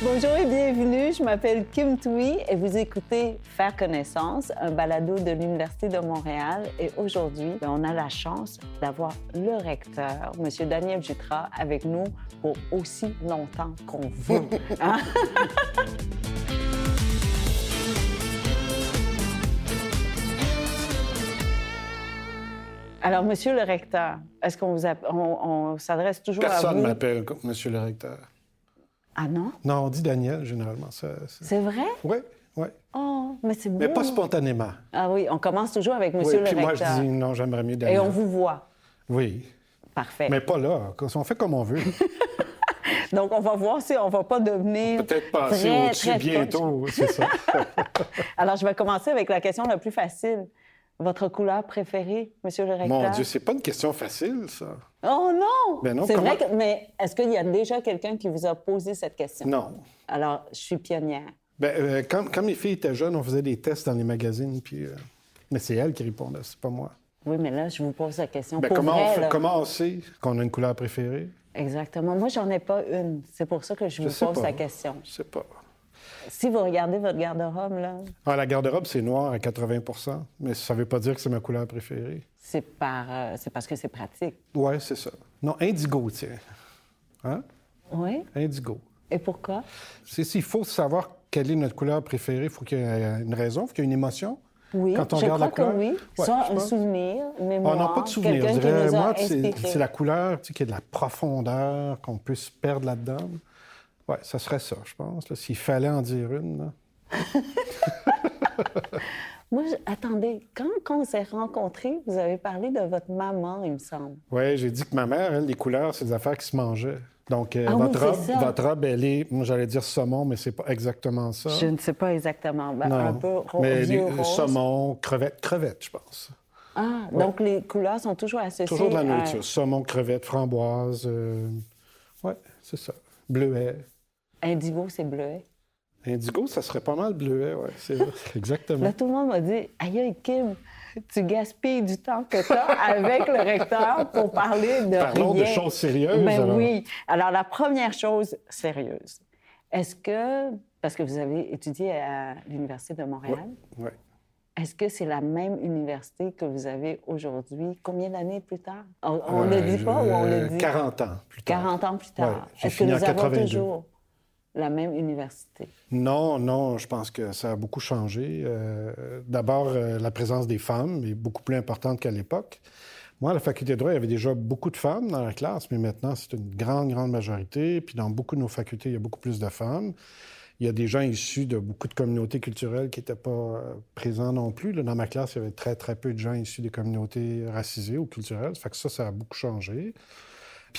Bonjour et bienvenue, je m'appelle Kim Tui et vous écoutez Faire connaissance, un balado de l'Université de Montréal. Et aujourd'hui, ben, on a la chance d'avoir le recteur, M. Daniel Jutra, avec nous pour aussi longtemps qu'on veut. Hein? Alors, Monsieur le recteur, est-ce qu'on vous on, on s'adresse toujours à vous? Personne m'appelle Monsieur le recteur. Ah non? Non, on dit Daniel, généralement. C'est vrai? Oui, oui. Oh, mais c'est beau. Mais pas spontanément. Ah oui, on commence toujours avec Monsieur oui, le puis recteur. moi, je dis non, j'aimerais mieux Daniel. Et on vous voit. Oui. Parfait. Mais pas là. On fait comme on veut. Donc, on va voir si on va pas devenir. Peut-être passer très, au-dessus bientôt, c'est ça. Alors, je vais commencer avec la question la plus facile. Votre couleur préférée, Monsieur le recteur? Mon Dieu, c'est pas une question facile, ça. Oh non! Ben non, c'est comment- vrai que. Mais est-ce qu'il y a déjà quelqu'un qui vous a posé cette question? Non. Alors, je suis pionnière. Ben, euh, quand, quand mes filles étaient jeunes, on faisait des tests dans les magazines, puis... euh, Mais c'est elles qui répondent, c'est pas moi. Oui, mais là, je vous pose la question. Ben, Pour comment, vrai, on fait- là. comment on sait qu'on a une couleur préférée? Exactement. Moi, j'en ai pas une. C'est pour ça que je vous pose pas. la question. Je sais pas. Si vous regardez votre garde-robe, là, Ah, la garde-robe, c'est noir à 80 mais ça veut pas dire que c'est ma couleur préférée. c'est par, euh, c'est parce que c'est pratique. Oui, c'est ça. Non, indigo, tiens. Hein? Oui. Indigo. Et pourquoi? C'est s'il faut savoir quelle est notre couleur préférée, il faut qu'il y ait une raison, il faut qu'il y ait une émotion. Oui, Quand on je regarde crois la couleur? que oui. Ouais, Soit un souvenir, On mémoire. n'a pas de souvenir. Je dirais, moi, c'est la couleur tu sais, qui a de la profondeur, qu'on peut se perdre là-dedans. Oui, ça serait ça, je pense. S'il fallait en dire une. Moi, attendez, quand, quand on s'est rencontrés, vous avez parlé de votre maman, il me semble. Oui, j'ai dit que ma mère, elle, les couleurs, c'est des affaires qui se mangeaient. Donc, euh, Ah votre, robe, ça. votre robe, elle est, moi, j'allais dire saumon, mais c'est pas exactement ça. Je ne sais pas exactement. Ben, un peu ro- mais les- rose. saumon, crevette, crevette, je pense. Ah, donc les couleurs sont toujours associées Toujours de la à- nourriture. Saumon, crevette, framboise. euh, Oui, c'est ça. Bleuet. Indigo, c'est bleuet. Indigo, ça serait pas mal bleuet, oui. C'est vrai. Exactement. Là, tout le monde m'a dit Aïe, aïe, Kim, tu gaspilles du temps que tu as avec le recteur pour parler de Parlons de choses sérieuses, Ben alors. oui. Alors, la première chose sérieuse, est-ce que, parce que vous avez étudié à l'Université de Montréal, Ouais. est-ce que c'est la même université que vous avez aujourd'hui? Combien d'années plus tard? On, ne Euh, le dit pas ou on le dit? 40 ans plus tard. 40 ans plus tard. Ouais, est-ce que nous avons 82. toujours la même université? Non, non, je pense que ça a beaucoup changé. Euh, D'abord, euh, la présence des femmes est beaucoup plus importante qu'à l'époque. Moi, à la faculté de droit, il y avait déjà beaucoup de femmes dans la classe, mais maintenant, c'est une grande, grande majorité. Puis dans beaucoup de nos facultés, il y a beaucoup plus de femmes. Il y a des gens issus de beaucoup de communautés culturelles qui n'étaient pas euh, présents non plus. Dans ma classe, il y avait très, très peu de gens issus des communautés racisées ou culturelles. Ça fait que ça, ça a beaucoup changé.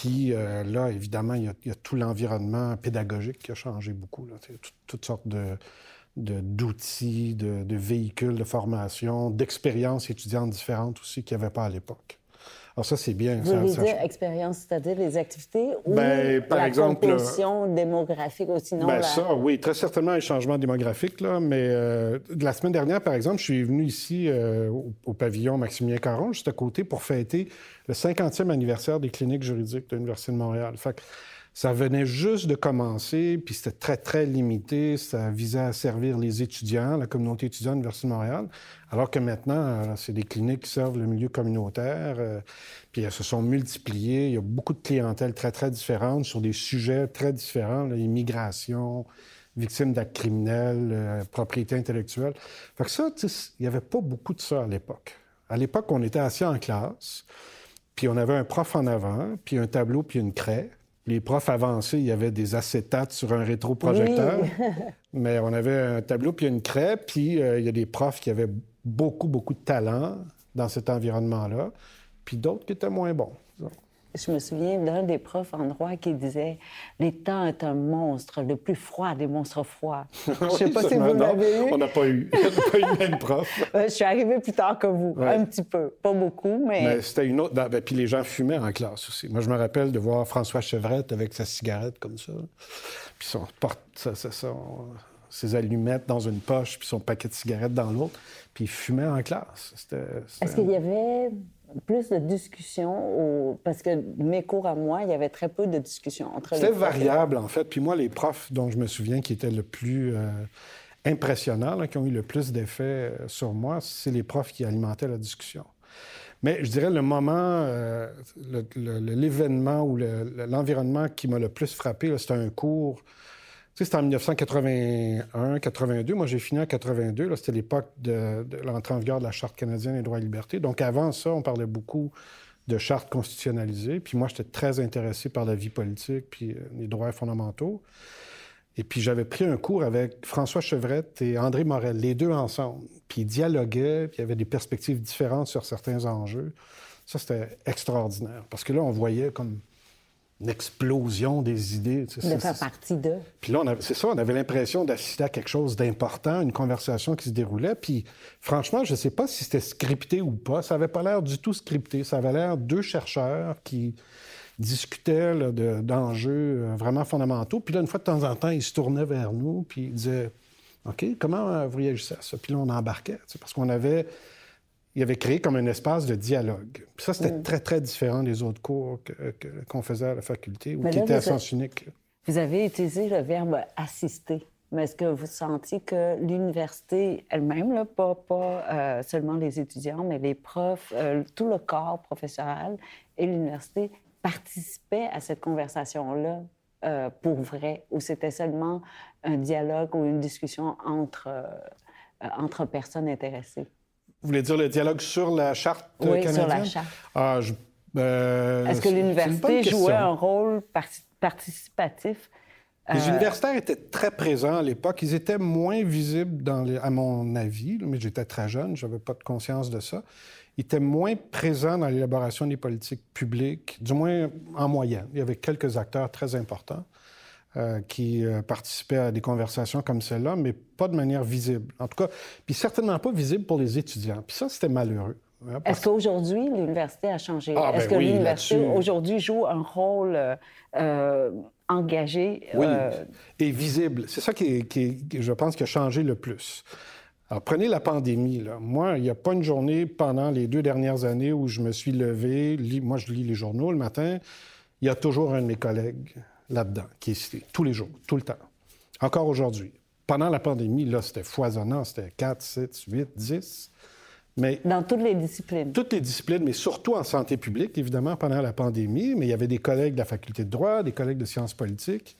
Puis euh, là, évidemment, il y, a, tout l'environnement pédagogique qui a changé beaucoup. Là. Tout- toutes sortes d'outils, de, de véhicules de formation, d'expériences étudiantes différentes aussi qu'il n'y avait pas à l'époque. Alors ça, c'est bien. Vous ça- voulez ça- dire expérience, c'est-à-dire les activités ou Ben, par la exemple, composition démographique ou sinon Ben la- ça, oui, très certainement un changement démographique, là, mais euh, la semaine dernière, par exemple, je suis venu ici euh, au, au pavillon Maximilien Caron, juste à côté, pour fêter le 50e anniversaire des cliniques juridiques de l'Université de Montréal. Fait que ça venait juste de commencer, puis c'était très, très limité. Ça visait à servir les étudiants, la communauté étudiante de l'Université de Montréal, alors que maintenant, euh, c'est des cliniques qui servent le milieu communautaire, euh, puis elles se sont multipliées. Il y a beaucoup de clientèles très, très différentes sur des sujets très différents, là, immigration, victimes d'actes criminels, euh, propriété intellectuelle. Fait que ça, il n'y avait pas beaucoup de ça à l'époque. À l'époque, on était assis en classe, puis on avait un prof en avant, puis un tableau, puis une craie. Les profs avancés, il y avait des acétates sur un rétroprojecteur. Oui. Mais on avait un tableau, puis une craie, puis euh, il y a des profs qui avaient beaucoup, beaucoup de talent dans cet environnement-là, puis d'autres qui étaient moins bons. Je me souviens d'un des profs en droit qui disait L'État est un monstre, le plus froid des monstres froids. Je ne sais Oui, pas si vous l'avez eu. On n'a pas eu. On n'a pas eu même prof. Je suis arrivée plus tard que vous, Ouais. un petit peu. Pas beaucoup, mais. Mais c'était une autre. ben, puis les gens fumaient en classe aussi. Moi, je me rappelle de voir François Chevrette avec sa cigarette comme ça. Puis son porte, son- ses allumettes dans une poche, puis son paquet de cigarettes dans l'autre. Puis il fumait en classe. C'était. c'était- Est-ce qu'il y avait plus de discussion, parce que mes cours à moi, il y avait très peu de discussion entre C'était variable, en fait. Puis moi, les profs dont je me souviens qui étaient le plus euh, impressionnants, qui ont eu le plus d'effet euh, sur moi, c'est les profs qui alimentaient la discussion. Mais je dirais le moment, euh, l'événement ou l'environnement qui m'a le plus frappé, c'était un cours c'était en 1981, 82. Moi, j'ai fini en 82. C'était l'époque de, l'entrée en vigueur de la Charte canadienne des droits et libertés. Donc, avant ça, on parlait beaucoup de charte constitutionnalisée. Puis moi, j'étais très intéressé par la vie politique puis euh, les droits fondamentaux. Et puis, j'avais pris un cours avec François Chevrette et André Morel, les deux ensemble. Puis, ils dialoguaient, puis il y avait des perspectives différentes sur certains enjeux. Ça, c'était extraordinaire. Parce que là, on voyait comme une explosion des idées. Tu de faire partie d'eux. Puis là, c'est ça, on avait l'impression d'assister à quelque chose d'important, une conversation qui se déroulait. Puis franchement, je ne sais pas si c'était scripté ou pas. Ça n'avait pas l'air du tout scripté. Ça avait l'air deux chercheurs qui discutaient d'enjeux euh, vraiment fondamentaux. Puis là, une fois de temps en temps, ils se tournaient vers nous, puis ils disaient OK, comment vous réagissez à ça? Puis là, on embarquait, parce qu'on avait il avait créé comme un espace de dialogue. Puis ça, c'était mm. très, très différent des autres cours qu'on faisait à la faculté ou qui étaient à sens unique. Vous avez utilisé le verbe assister. Mais est-ce que vous sentiez que l'université elle-même, pas, pas euh, seulement les étudiants, mais les profs, euh, tout le corps professionnel et l'université participaient à cette conversation-là euh, pour vrai, ou c'était seulement un dialogue ou une discussion entre, entre personnes intéressées? Vous voulez dire le dialogue sur la charte oui, canadienne? sur la charte. Ah, euh, Est-ce que l'université jouait un rôle participatif? Les euh, universitaires étaient très présents à l'époque. Ils étaient moins visibles, dans les... à mon avis, mais j'étais très jeune, je n'avais pas de conscience de ça. Ils étaient moins présents dans l'élaboration des politiques publiques, du moins en moyenne. Il y avait quelques acteurs très importants. Euh, qui euh, participaient à des conversations comme celle-là, mais pas de manière visible. En tout cas, puis certainement pas visible pour les étudiants. Puis ça, c'était malheureux. Hein, Est-ce qu'aujourd'hui, l'université a changé? Ah, Est-ce ben que l'université, aujourd'hui, joue un rôle euh, engagé? Oui, et visible. C'est ça qui, qui, je pense, qui a changé le plus. Alors, prenez la pandémie. Là. Moi, il n'y a pas une journée pendant les deux dernières années où je me suis levé, moi, je lis les journaux le matin, il y a toujours un de mes collègues là-dedans, qui est cité tous les jours, tout le temps. Encore aujourd'hui. Pendant la pandémie, là, c'était foisonnant, c'était 4, 7, 8, 10. Mais Dans toutes les disciplines. Toutes les disciplines, mais surtout en santé publique, évidemment, pendant la pandémie. Mais il y avait des collègues de la faculté de droit, des collègues de sciences politiques.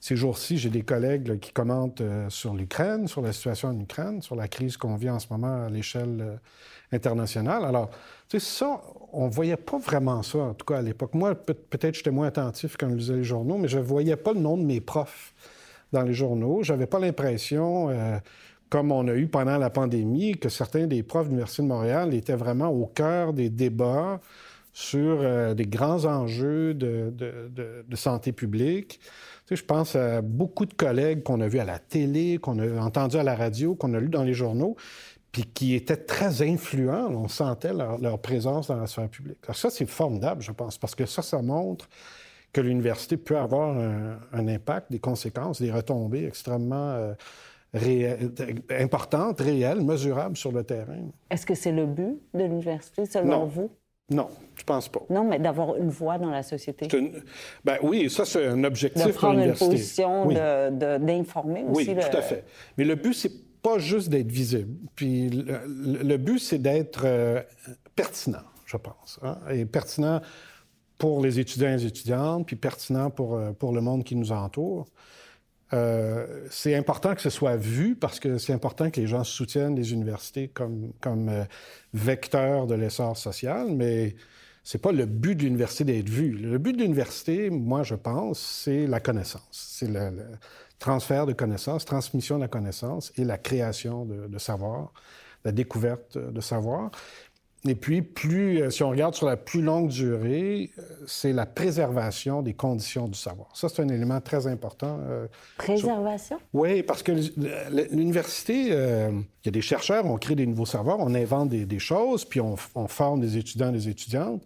Ces jours-ci, j'ai des collègues qui commentent euh, sur l'Ukraine, sur la situation en Ukraine, sur la crise qu'on vit en ce moment à l'échelle euh, internationale. Alors, tu sais, ça, on voyait pas vraiment ça, en tout cas à l'époque. Moi, peut-être j'étais moins attentif quand je lisais les journaux, mais je voyais pas le nom de mes profs dans les journaux. J'avais pas l'impression, euh, comme on a eu pendant la pandémie, que certains des profs de l'Université de Montréal étaient vraiment au cœur des débats sur des grands enjeux de, de santé publique je pense à beaucoup de collègues qu'on a vus à la télé, qu'on a entendus à la radio, qu'on a lus dans les journaux, puis qui étaient très influents. On sentait leur, présence dans la sphère publique. ça, c'est formidable, je pense, parce que ça, ça montre que l'université peut avoir un, impact, des conséquences, des retombées extrêmement euh, importantes, réelles, mesurables sur le terrain. Est-ce que c'est le but de l'université, selon vous? Non, je pense pas. Non, mais d'avoir une voix dans la société. Ben oui, ça, c'est un objectif de prendre une position, d'informer aussi. Oui, tout à fait. Mais le but, c'est pas juste d'être visible. Puis le, but, c'est d'être euh, pertinent, je pense. Hein, et pertinent pour les étudiants et les étudiantes, puis pertinent pour, euh, pour le monde qui nous entoure. Euh, c'est important que ce soit vu parce que c'est important que les gens soutiennent les universités comme, comme euh, vecteurs de l'essor social, mais c'est pas le but de l'université d'être vu. Le but de l'université, moi, je pense, c'est la connaissance. C'est le, transfert de connaissances, transmission de la connaissance et la création de, de savoir, la découverte de savoir. Et puis, plus, euh, si on regarde sur la plus longue durée, euh, c'est la préservation des conditions du savoir. Ça, c'est un élément très important. Euh, préservation? Oui, parce que l'université, il y a des chercheurs, on crée des nouveaux savoirs, on invente des, choses, puis on, forme des étudiants, des étudiantes.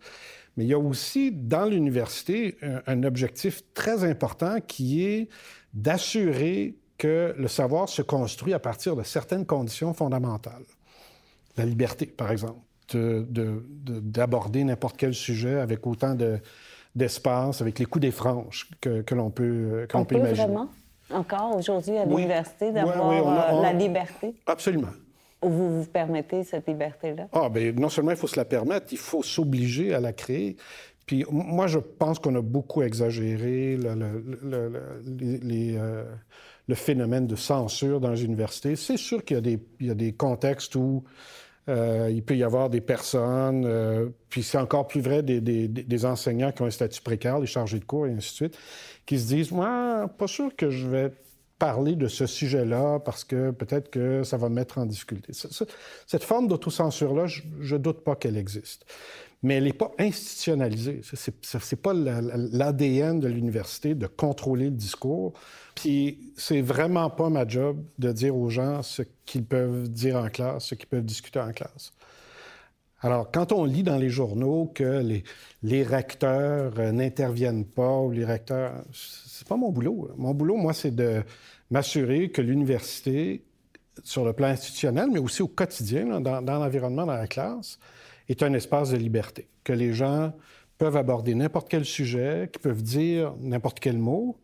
Mais il y a aussi dans l'université un objectif très important qui est d'assurer que le savoir se construit à partir de certaines conditions fondamentales. La liberté, par exemple d'aborder n'importe quel sujet avec autant d'espace, avec les coups des franges que, que l'on peut, qu on peut, imaginer. vraiment, encore aujourd'hui à l'université, d'avoir la liberté? Absolument. Vous vous permettez cette liberté-là? Ah, bien, non seulement il faut se la permettre, il faut s'obliger à la créer. Puis moi, je pense qu'on a beaucoup exagéré le, le, euh, le, phénomène de censure dans les universités. C'est sûr qu'il y, y, a des contextes où euh, il peut y avoir des personnes, euh, puis c'est encore plus vrai des, des, enseignants qui ont un statut précaire, des chargés de cours et ainsi de suite, qui se disent, moi, pas sûr que je vais parler de ce sujet-là parce que peut-être que ça va me mettre en difficulté. Cette forme d'autocensure-là, je ne doute pas qu'elle existe. Mais elle n'est pas institutionnalisée. Ce n'est pas l'ADN de l'université de contrôler le discours. Puis c'est vraiment pas ma job de dire aux gens ce qu'ils peuvent dire en classe, ce qu'ils peuvent discuter en classe. Alors, quand on lit dans les journaux que les, recteurs euh, n'interviennent pas ou les recteurs, c'est pas mon boulot. Mon boulot, moi, c'est de m'assurer que l'université, sur le plan institutionnel, mais aussi au quotidien, dans, l'environnement, dans la classe, est un espace de liberté, que les gens peuvent aborder n'importe quel sujet, qu'ils peuvent dire n'importe quel mot,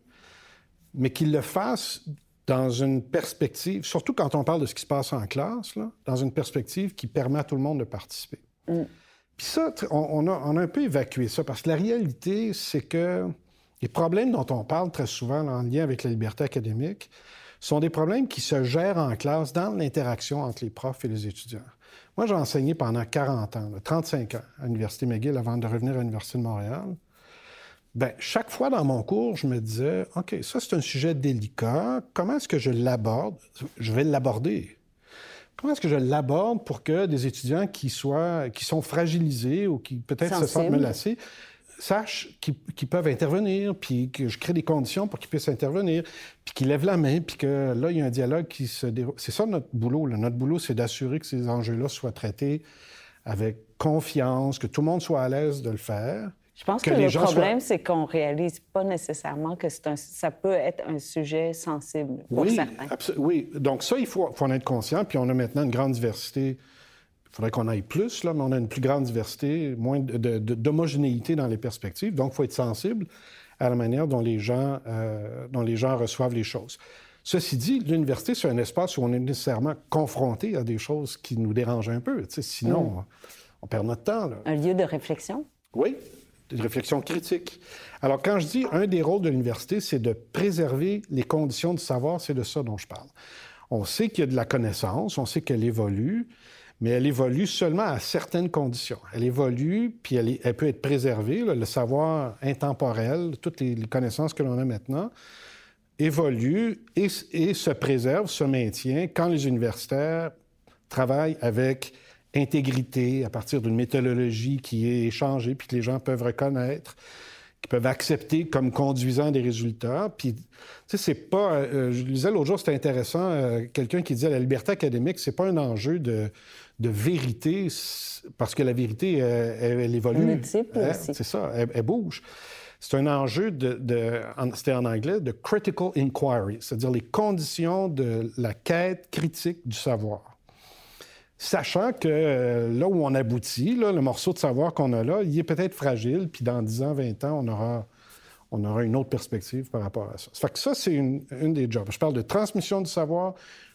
mais qu'ils le fassent dans une perspective, surtout quand on parle de ce qui se passe en classe, là, dans une perspective qui permet à tout le monde de participer. Mm. Puis ça, on, a, on, a, un peu évacué ça, parce que la réalité, c'est que les problèmes dont on parle très souvent en lien avec la liberté académique sont des problèmes qui se gèrent en classe dans l'interaction entre les profs et les étudiants. Moi, j'ai enseigné pendant 40 ans, 35 ans, à l'Université McGill avant de revenir à l'Université de Montréal. Bien, chaque fois dans mon cours, je me disais, OK, ça, c'est un sujet délicat. Comment est-ce que je l'aborde? Je vais l'aborder. Comment est-ce que je l'aborde pour que des étudiants qui, soient, qui sont fragilisés ou qui peut-être se sentent menacés sachent qu'ils peuvent intervenir, puis que je crée des conditions pour qu'ils puissent intervenir, puis qu'ils lèvent la main, puis que là, il y a un dialogue qui se déroule. C'est ça notre boulot. Notre boulot, c'est d'assurer que ces enjeux-là soient traités avec confiance, que tout le monde soit à l'aise de le faire. Je pense que, le problème, c'est qu'on réalise pas nécessairement que un, ça peut être un sujet sensible pour oui, certains. Oui, donc ça, il faut, faut en être conscient. Puis on a maintenant une grande diversité il faudrait qu'on aille plus, là, mais on a une plus grande diversité, moins d'homogénéité dans les perspectives. Donc, il faut être sensible à la manière dont les gens, euh, dont les gens reçoivent les choses. Ceci dit, l'université, c'est un espace où on est nécessairement confronté à des choses qui nous dérangent un peu. Sinon, mm. on, perd notre temps. Un lieu de réflexion? Oui, de réflexion critique. Alors, quand je dis un des rôles de l'université, c'est de préserver les conditions de savoir, c'est de ça dont je parle. On sait qu'il y a de la connaissance, on sait qu'elle évolue, mais elle évolue seulement à certaines conditions. Elle évolue, puis elle, peut être préservée. le savoir intemporel, toutes les, connaissances que l'on a maintenant, évolue et, et, se préserve, se maintient quand les universitaires travaillent avec intégrité, à partir d'une méthodologie qui est échangée, puis que les gens peuvent reconnaître, qui peuvent accepter comme conduisant des résultats. Puis, tu sais, c'est pas... Euh, je lisais l'autre jour, c'était intéressant, euh, quelqu'un qui disait la liberté académique, c'est pas un enjeu de de vérité, parce que la vérité, elle, évolue. Hein? C'est ça, elle, bouge. C'est un enjeu de, c'était en anglais, de critical inquiry, c'est-à-dire les conditions de la quête critique du savoir. Sachant que euh, là où on aboutit, là, le morceau de savoir qu'on a là, il est peut-être fragile, puis dans 10 ans, 20 ans, on aura, on aura une autre perspective par rapport à ça. Ça fait que ça, c'est une, une des jobs. Je parle de transmission du savoir,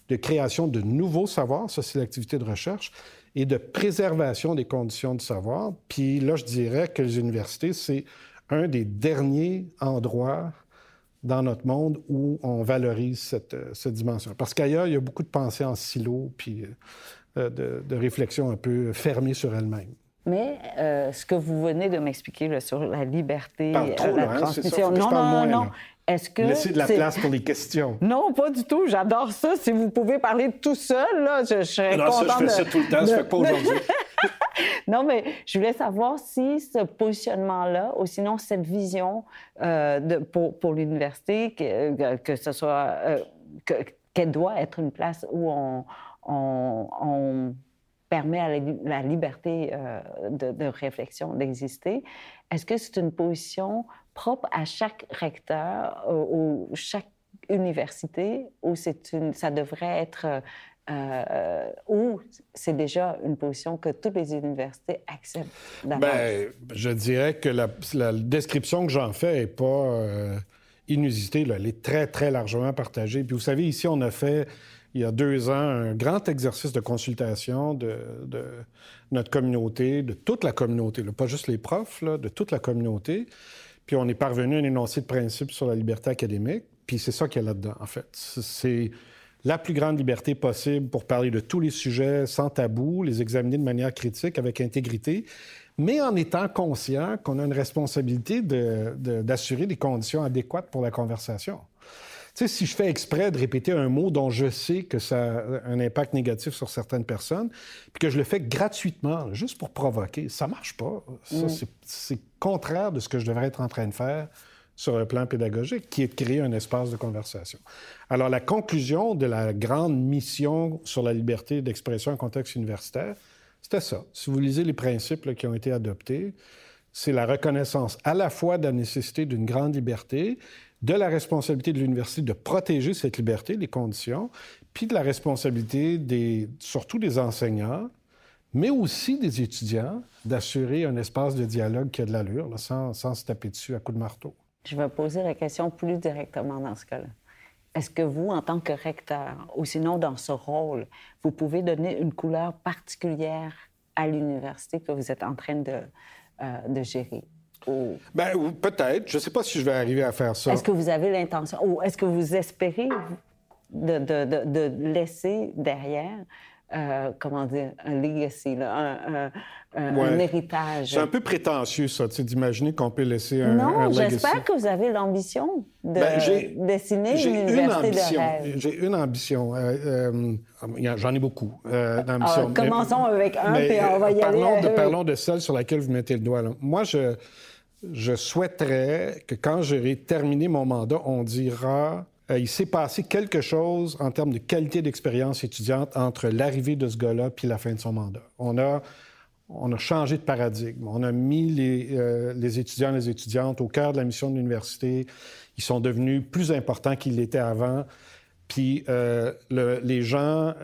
de création de nouveaux savoirs, ça c'est l'activité de recherche, et de préservation des conditions de savoir. Puis là, je dirais que les universités, c'est un des derniers endroits dans notre monde où on valorise cette, euh, cette dimension. Parce qu'ailleurs, il y a beaucoup de pensées en silo, puis euh, de, de réflexions un peu fermées sur elles-mêmes. Mais euh, ce que vous venez de m'expliquer sur la liberté, la hein, transmission, non, non, non, est-ce que Laissez de la place pour les questions. Non, pas du tout. J'adore ça. Si vous pouvez parler tout seul, là, je, je serais non, ça, je fais ça tout le temps. Ça fait pas aujourd'hui. non, mais je voulais savoir si ce positionnement-là, ou sinon cette vision euh, de, pour, pour l'université, que, que, ce soit euh, qu'elle doit être une place où on, on, on permet à la, liberté euh, de, de, réflexion d'exister. Est-ce que c'est une position propre à chaque recteur euh, ou chaque université ou c'est une, ça devrait être euh, ou c'est déjà une position que toutes les universités acceptent Bien, je dirais que la, description que j'en fais n'est pas euh, inusitée. Elle est très, très largement partagée. Puis vous savez, ici, on a fait, il y a deux ans, un grand exercice de consultation de, notre communauté, de toute la communauté, pas juste les profs, de toute la communauté. Puis on est parvenu à un énoncé de principe sur la liberté académique. Puis c'est ça qu'il y a là-dedans, en fait. C'est la plus grande liberté possible pour parler de tous les sujets sans tabou, les examiner de manière critique, avec intégrité, mais en étant conscient qu'on a une responsabilité d'assurer des conditions adéquates pour la conversation. Sais, si je fais exprès de répéter un mot dont je sais que ça a un impact négatif sur certaines personnes, puis que je le fais gratuitement, juste pour provoquer, ça marche pas. Ça, mm. c'est contraire de ce que je devrais être en train de faire sur un plan pédagogique, qui est de créer un espace de conversation. Alors, la conclusion de la grande mission sur la liberté d'expression en contexte universitaire, c'était ça. Si vous lisez les principes qui ont été adoptés, c'est la reconnaissance à la fois de la nécessité d'une grande liberté, de la responsabilité de l'université de protéger cette liberté, les conditions, puis de la responsabilité surtout des enseignants, mais aussi des étudiants, d'assurer un espace de dialogue qui a de l'allure, sans, se taper dessus à coups de marteau. Je vais poser la question plus directement dans ce cas-là. Est-ce que vous, en tant que recteur, ou sinon dans ce rôle, vous pouvez donner une couleur particulière à l'université que vous êtes en train de, euh, de gérer? Ou... Ben, peut-être. Je ne sais pas si je vais arriver à faire ça. Est-ce que vous avez l'intention, ou est-ce que vous espérez de, de, de laisser derrière euh, comment dire, un legacy, un, héritage? C'est un peu prétentieux, ça, d'imaginer qu'on peut laiser un, non, j'espère que vous avez l'ambition de ben, dessiner une université de rêve. J'ai une ambition. Euh, euh, j'en ai beaucoup d'ambitions. Ah, commençons avec un, puis on va y parlons aller. De, parlons de celle sur laquelle vous mettez le doigt. Moi, je, je souhaiterais que quand j'aurai terminé mon mandat, on dira euh, il s'est passé quelque chose en termes de qualité d'expérience étudiante entre l'arrivée de ce gars-là puis la fin de son mandat. On a, on a changé de paradigme. On a mis les, euh, étudiants et les étudiantes au cœur de la mission de l'université. Ils sont devenus plus importants qu'ils l'étaient avant. Puis euh, les gens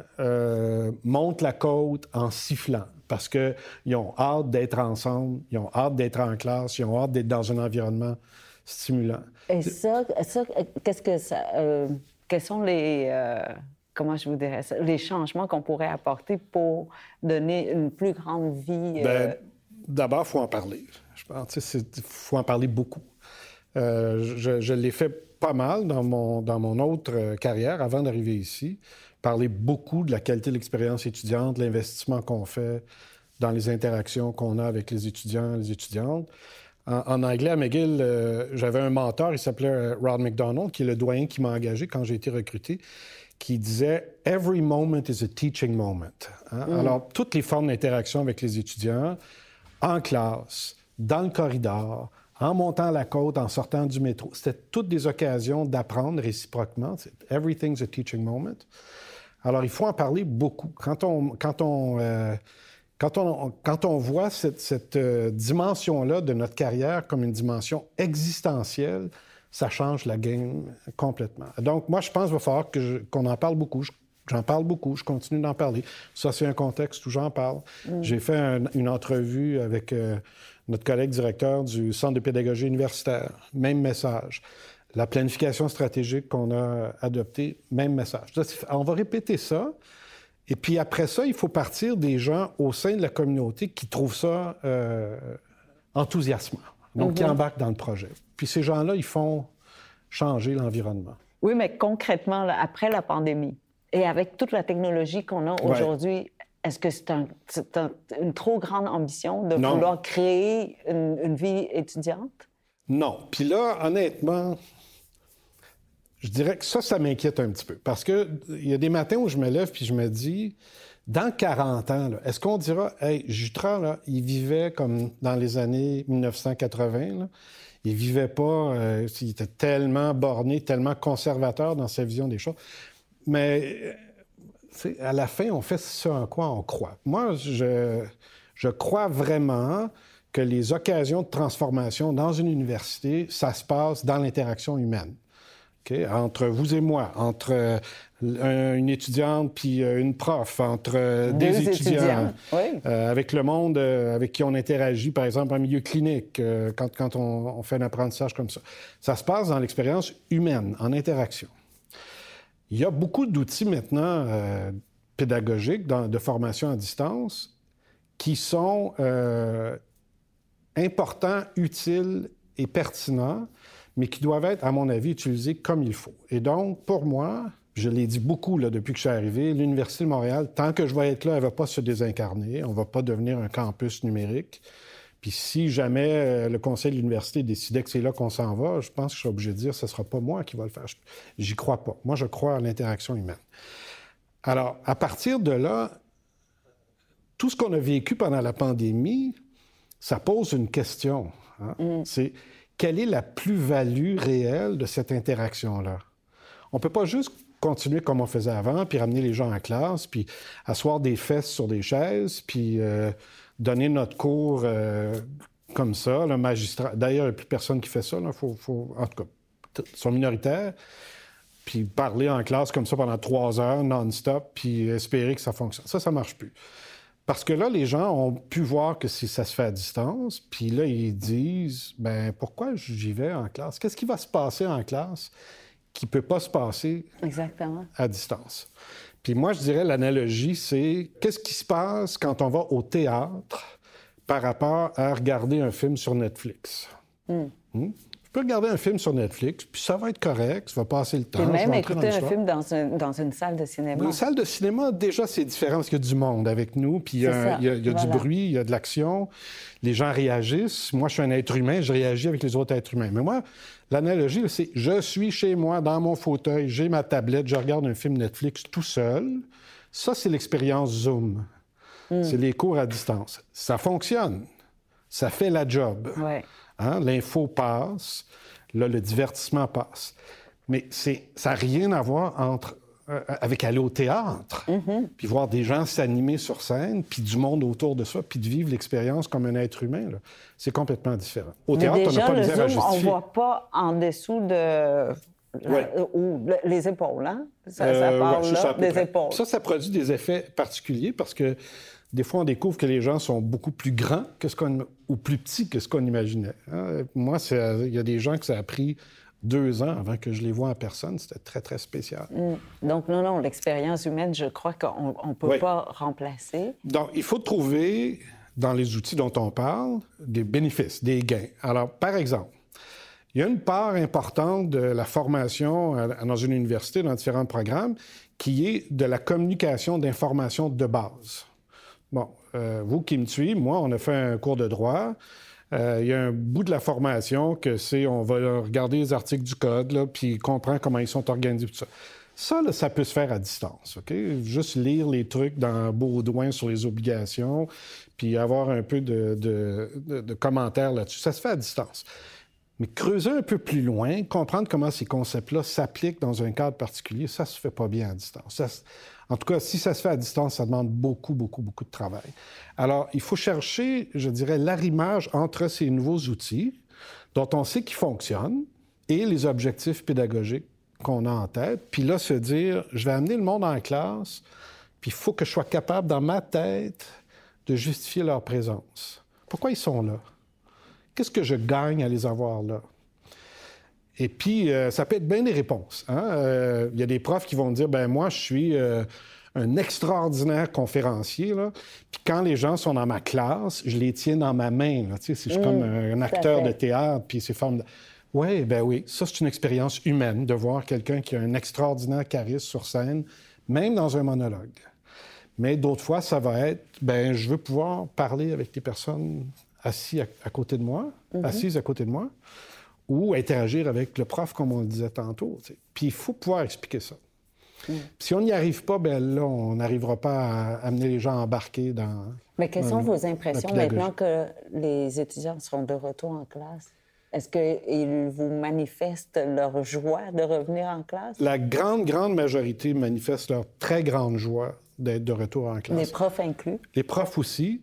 montent la côte en sifflant parce qu'ils ont hâte d'être ensemble, ils ont hâte d'être en classe, ils ont hâte d'être dans un environnement stimulant. Et ça, qu'est-ce que ça. Euh, quels sont les. Euh, comment je vous dirais ça, les changements qu'on pourrait apporter pour donner une plus grande vie? Euh... Ben, D'abord, il faut en parler. Je pense qu'il faut en parler beaucoup. Euh, je, je l'ai fait pas mal dans mon, dans mon autre carrière avant d'arriver ici. Parler beaucoup de la qualité de l'expérience étudiante, l'investissement qu'on fait dans les interactions qu'on a avec les étudiants et les étudiantes. En, anglais, à McGill, euh, j'avais un mentor, il s'appelait euh, Rod McDonald, qui est le doyen qui m'a engagé quand j'ai été recruté, qui disait Every moment is a teaching moment. Hein? Mm. Alors, toutes les formes d'interaction avec les étudiants, en classe, dans le corridor, en montant la côte, en sortant du métro, c'était toutes des occasions d'apprendre réciproquement. Everything's a teaching moment. Alors, il faut en parler beaucoup. Quand on, quand on euh, quand on, voit cette, euh, dimension-là de notre carrière comme une dimension existentielle, ça change la game complètement. Donc, moi, je pense qu'il va falloir qu'on en parle beaucoup. J'en parle beaucoup, je continue d'en parler. Ça, c'est un contexte où j'en parle. Mm. J'ai fait une entrevue avec euh, notre collègue directeur du Centre de pédagogie universitaire. Même message. La planification stratégique qu'on a adoptée, même message. On va répéter ça. Et puis après ça, il faut partir des gens au sein de la communauté qui trouvent ça euh, enthousiasmant, donc qui mhm. embarquent dans le projet. Puis ces gens-là, ils font changer l'environnement. Oui, mais concrètement, après la pandémie et avec toute la technologie qu'on a aujourd'hui, est-ce que c'est une trop grande ambition de vouloir créer une vie étudiante? Non. Puis là, honnêtement, je dirais que ça, ça m'inquiète un petit peu. Parce qu'il y a des matins où je me lève puis je me dis, dans 40 ans, est-ce qu'on dira, hey, Jutra, là, il vivait comme dans les années 1980, là. il vivait pas, euh, il était tellement borné, tellement conservateur dans sa vision des choses. Mais à la fin, on fait ce en quoi on croit. Moi, je, je crois vraiment que les occasions de transformation dans une université, ça se passe dans l'interaction humaine. Entre vous et moi, entre une étudiante puis une prof, entre des étudiants, avec le monde avec qui on interagit, par exemple en milieu clinique, quand, quand on, on, fait un apprentissage comme ça. Ça se passe dans l'expérience humaine, en interaction. Il y a beaucoup d'outils maintenant pédagogiques de formation à distance qui sont importants, utiles et pertinents, mais qui doivent être, à mon avis, utilisés comme il faut. Et donc, pour moi, je l'ai dit beaucoup là, depuis que je suis arrivé, l'Université de Montréal, tant que je vais être là, elle ne va pas se désincarner. On ne va pas devenir un campus numérique. Puis si jamais euh, le conseil de l'université décidait que c'est là qu'on s'en va, je pense que je serais obligé de dire que ce ne sera pas moi qui va le faire. J'y crois pas. Moi, je crois à l'interaction humaine. Alors, à partir de là, tout ce qu'on a vécu pendant la pandémie, ça pose une question. Hein. Mm. C'est quelle est la plus-value réelle de cette interaction-là? On ne peut pas juste continuer comme on faisait avant, puis ramener les gens en classe, puis asseoir des fesses sur des chaises, puis euh, donner notre cours euh, comme ça. Le magistrat... D'ailleurs, il n'y a plus personne qui fait ça. Là. Faut. En tout cas, ils sont minoritaires. Puis parler en classe comme ça pendant trois heures non-stop, puis espérer que ça fonctionne. Ça, ça ne marche plus. Parce que là, les gens ont pu voir que si ça se fait à distance, puis là, ils disent, ben pourquoi j'y vais en classe? Qu'est-ce qui va se passer en classe qui ne peut pas se passer Exactement. à distance? Puis moi, je dirais, l'analogie, c'est qu'est-ce qui se passe quand on va au théâtre par rapport à regarder un film sur Netflix? Hmm. Hmm? Peux regarder un film sur Netflix, puis ça va être correct, ça va passer le temps. Et même écouter un film dans, dans, une salle de cinéma. Dans une salle de cinéma, déjà, c'est différent parce qu'il y a du monde avec nous, puis il y a, il y a, du bruit, il y a de l'action, les gens réagissent. Moi, je suis un être humain, je réagis avec les autres êtres humains. Mais moi, l'analogie, c'est je suis chez moi, dans mon fauteuil, j'ai ma tablette, je regarde un film Netflix tout seul. Ça, c'est l'expérience Zoom. Hmm. C'est les cours à distance. Ça fonctionne. Ça fait la job. Ouais. Hein? L'info passe, là, le divertissement passe. Mais c'est, ça n'a rien à voir entre, euh, avec aller au théâtre, mm-hmm. puis voir des gens s'animer sur scène, puis du monde autour de soi, puis de vivre l'expérience comme un être humain. C'est complètement différent. Au théâtre, on n'a pas le Zoom, On ne voit pas en dessous de... ou les épaules, hein? Ça, euh, parle là, des épaules. Ça, ça produit des effets particuliers parce que des fois, on découvre que les gens sont beaucoup plus grands que ce qu'on, ou plus petits que ce qu'on imaginait. Hein. Moi, il y a des gens que ça a pris deux ans avant que je les vois en personne. C'était très, très spécial. Mm. Donc, non, non, l'expérience humaine, je crois qu'on ne peut pas remplacer. Donc, il faut trouver, dans les outils dont on parle, des bénéfices, des gains. Alors, par exemple, il y a une part importante de la formation dans une université, dans différents programmes, qui est de la communication d'informations de base. Bon, euh, vous qui me suivez, moi, on a fait un cours de droit. Euh, il y a un bout de la formation que c'est on va regarder les articles du code, puis comprendre comment ils sont organisés, tout ça. Ça, ça peut se faire à distance, OK? Juste lire les trucs dans Baudouin sur les obligations, puis avoir un peu de, de commentaires là-dessus. Ça se fait à distance. Mais creuser un peu plus loin, comprendre comment ces concepts-là s'appliquent dans un cadre particulier, ça se fait pas bien à distance. Ça, en tout cas, si ça se fait à distance, ça demande beaucoup, beaucoup, beaucoup de travail. Alors, il faut chercher, je dirais, l'arrimage entre ces nouveaux outils dont on sait qu'ils fonctionnent et les objectifs pédagogiques qu'on a en tête. Puis là, se dire, je vais amener le monde en classe, puis il faut que je sois capable, dans ma tête, de justifier leur présence. Pourquoi ils sont là? Qu'est-ce que je gagne à les avoir là? Et puis, euh, ça peut être bien des réponses. Hein. Euh, il y a des profs qui vont dire, ben moi, je suis euh, un extraordinaire conférencier. Là. Puis quand les gens sont dans ma classe, je les tiens dans ma main. Là. Tu sais, je suis comme mmh, un, acteur de théâtre, puis c'est forme de... Oui, ben oui, ça, c'est une expérience humaine de voir quelqu'un qui a un extraordinaire charisme sur scène, même dans un monologue. Mais d'autres fois, ça va être, ben je veux pouvoir parler avec des personnes assises à, côté de moi, mmh. assises à côté de moi ou interagir avec le prof, comme on le disait tantôt. Puis il faut pouvoir expliquer ça. Mm. Si on n'y arrive pas, ben là, on n'arrivera pas à amener les gens à embarquer dans. Mais quelles sont vos impressions maintenant que les étudiants seront de retour en classe? Est-ce qu'ils vous manifestent leur joie de revenir en classe? La grande, grande majorité manifeste leur très grande joie d'être de retour en classe. Les profs inclus? Les profs aussi.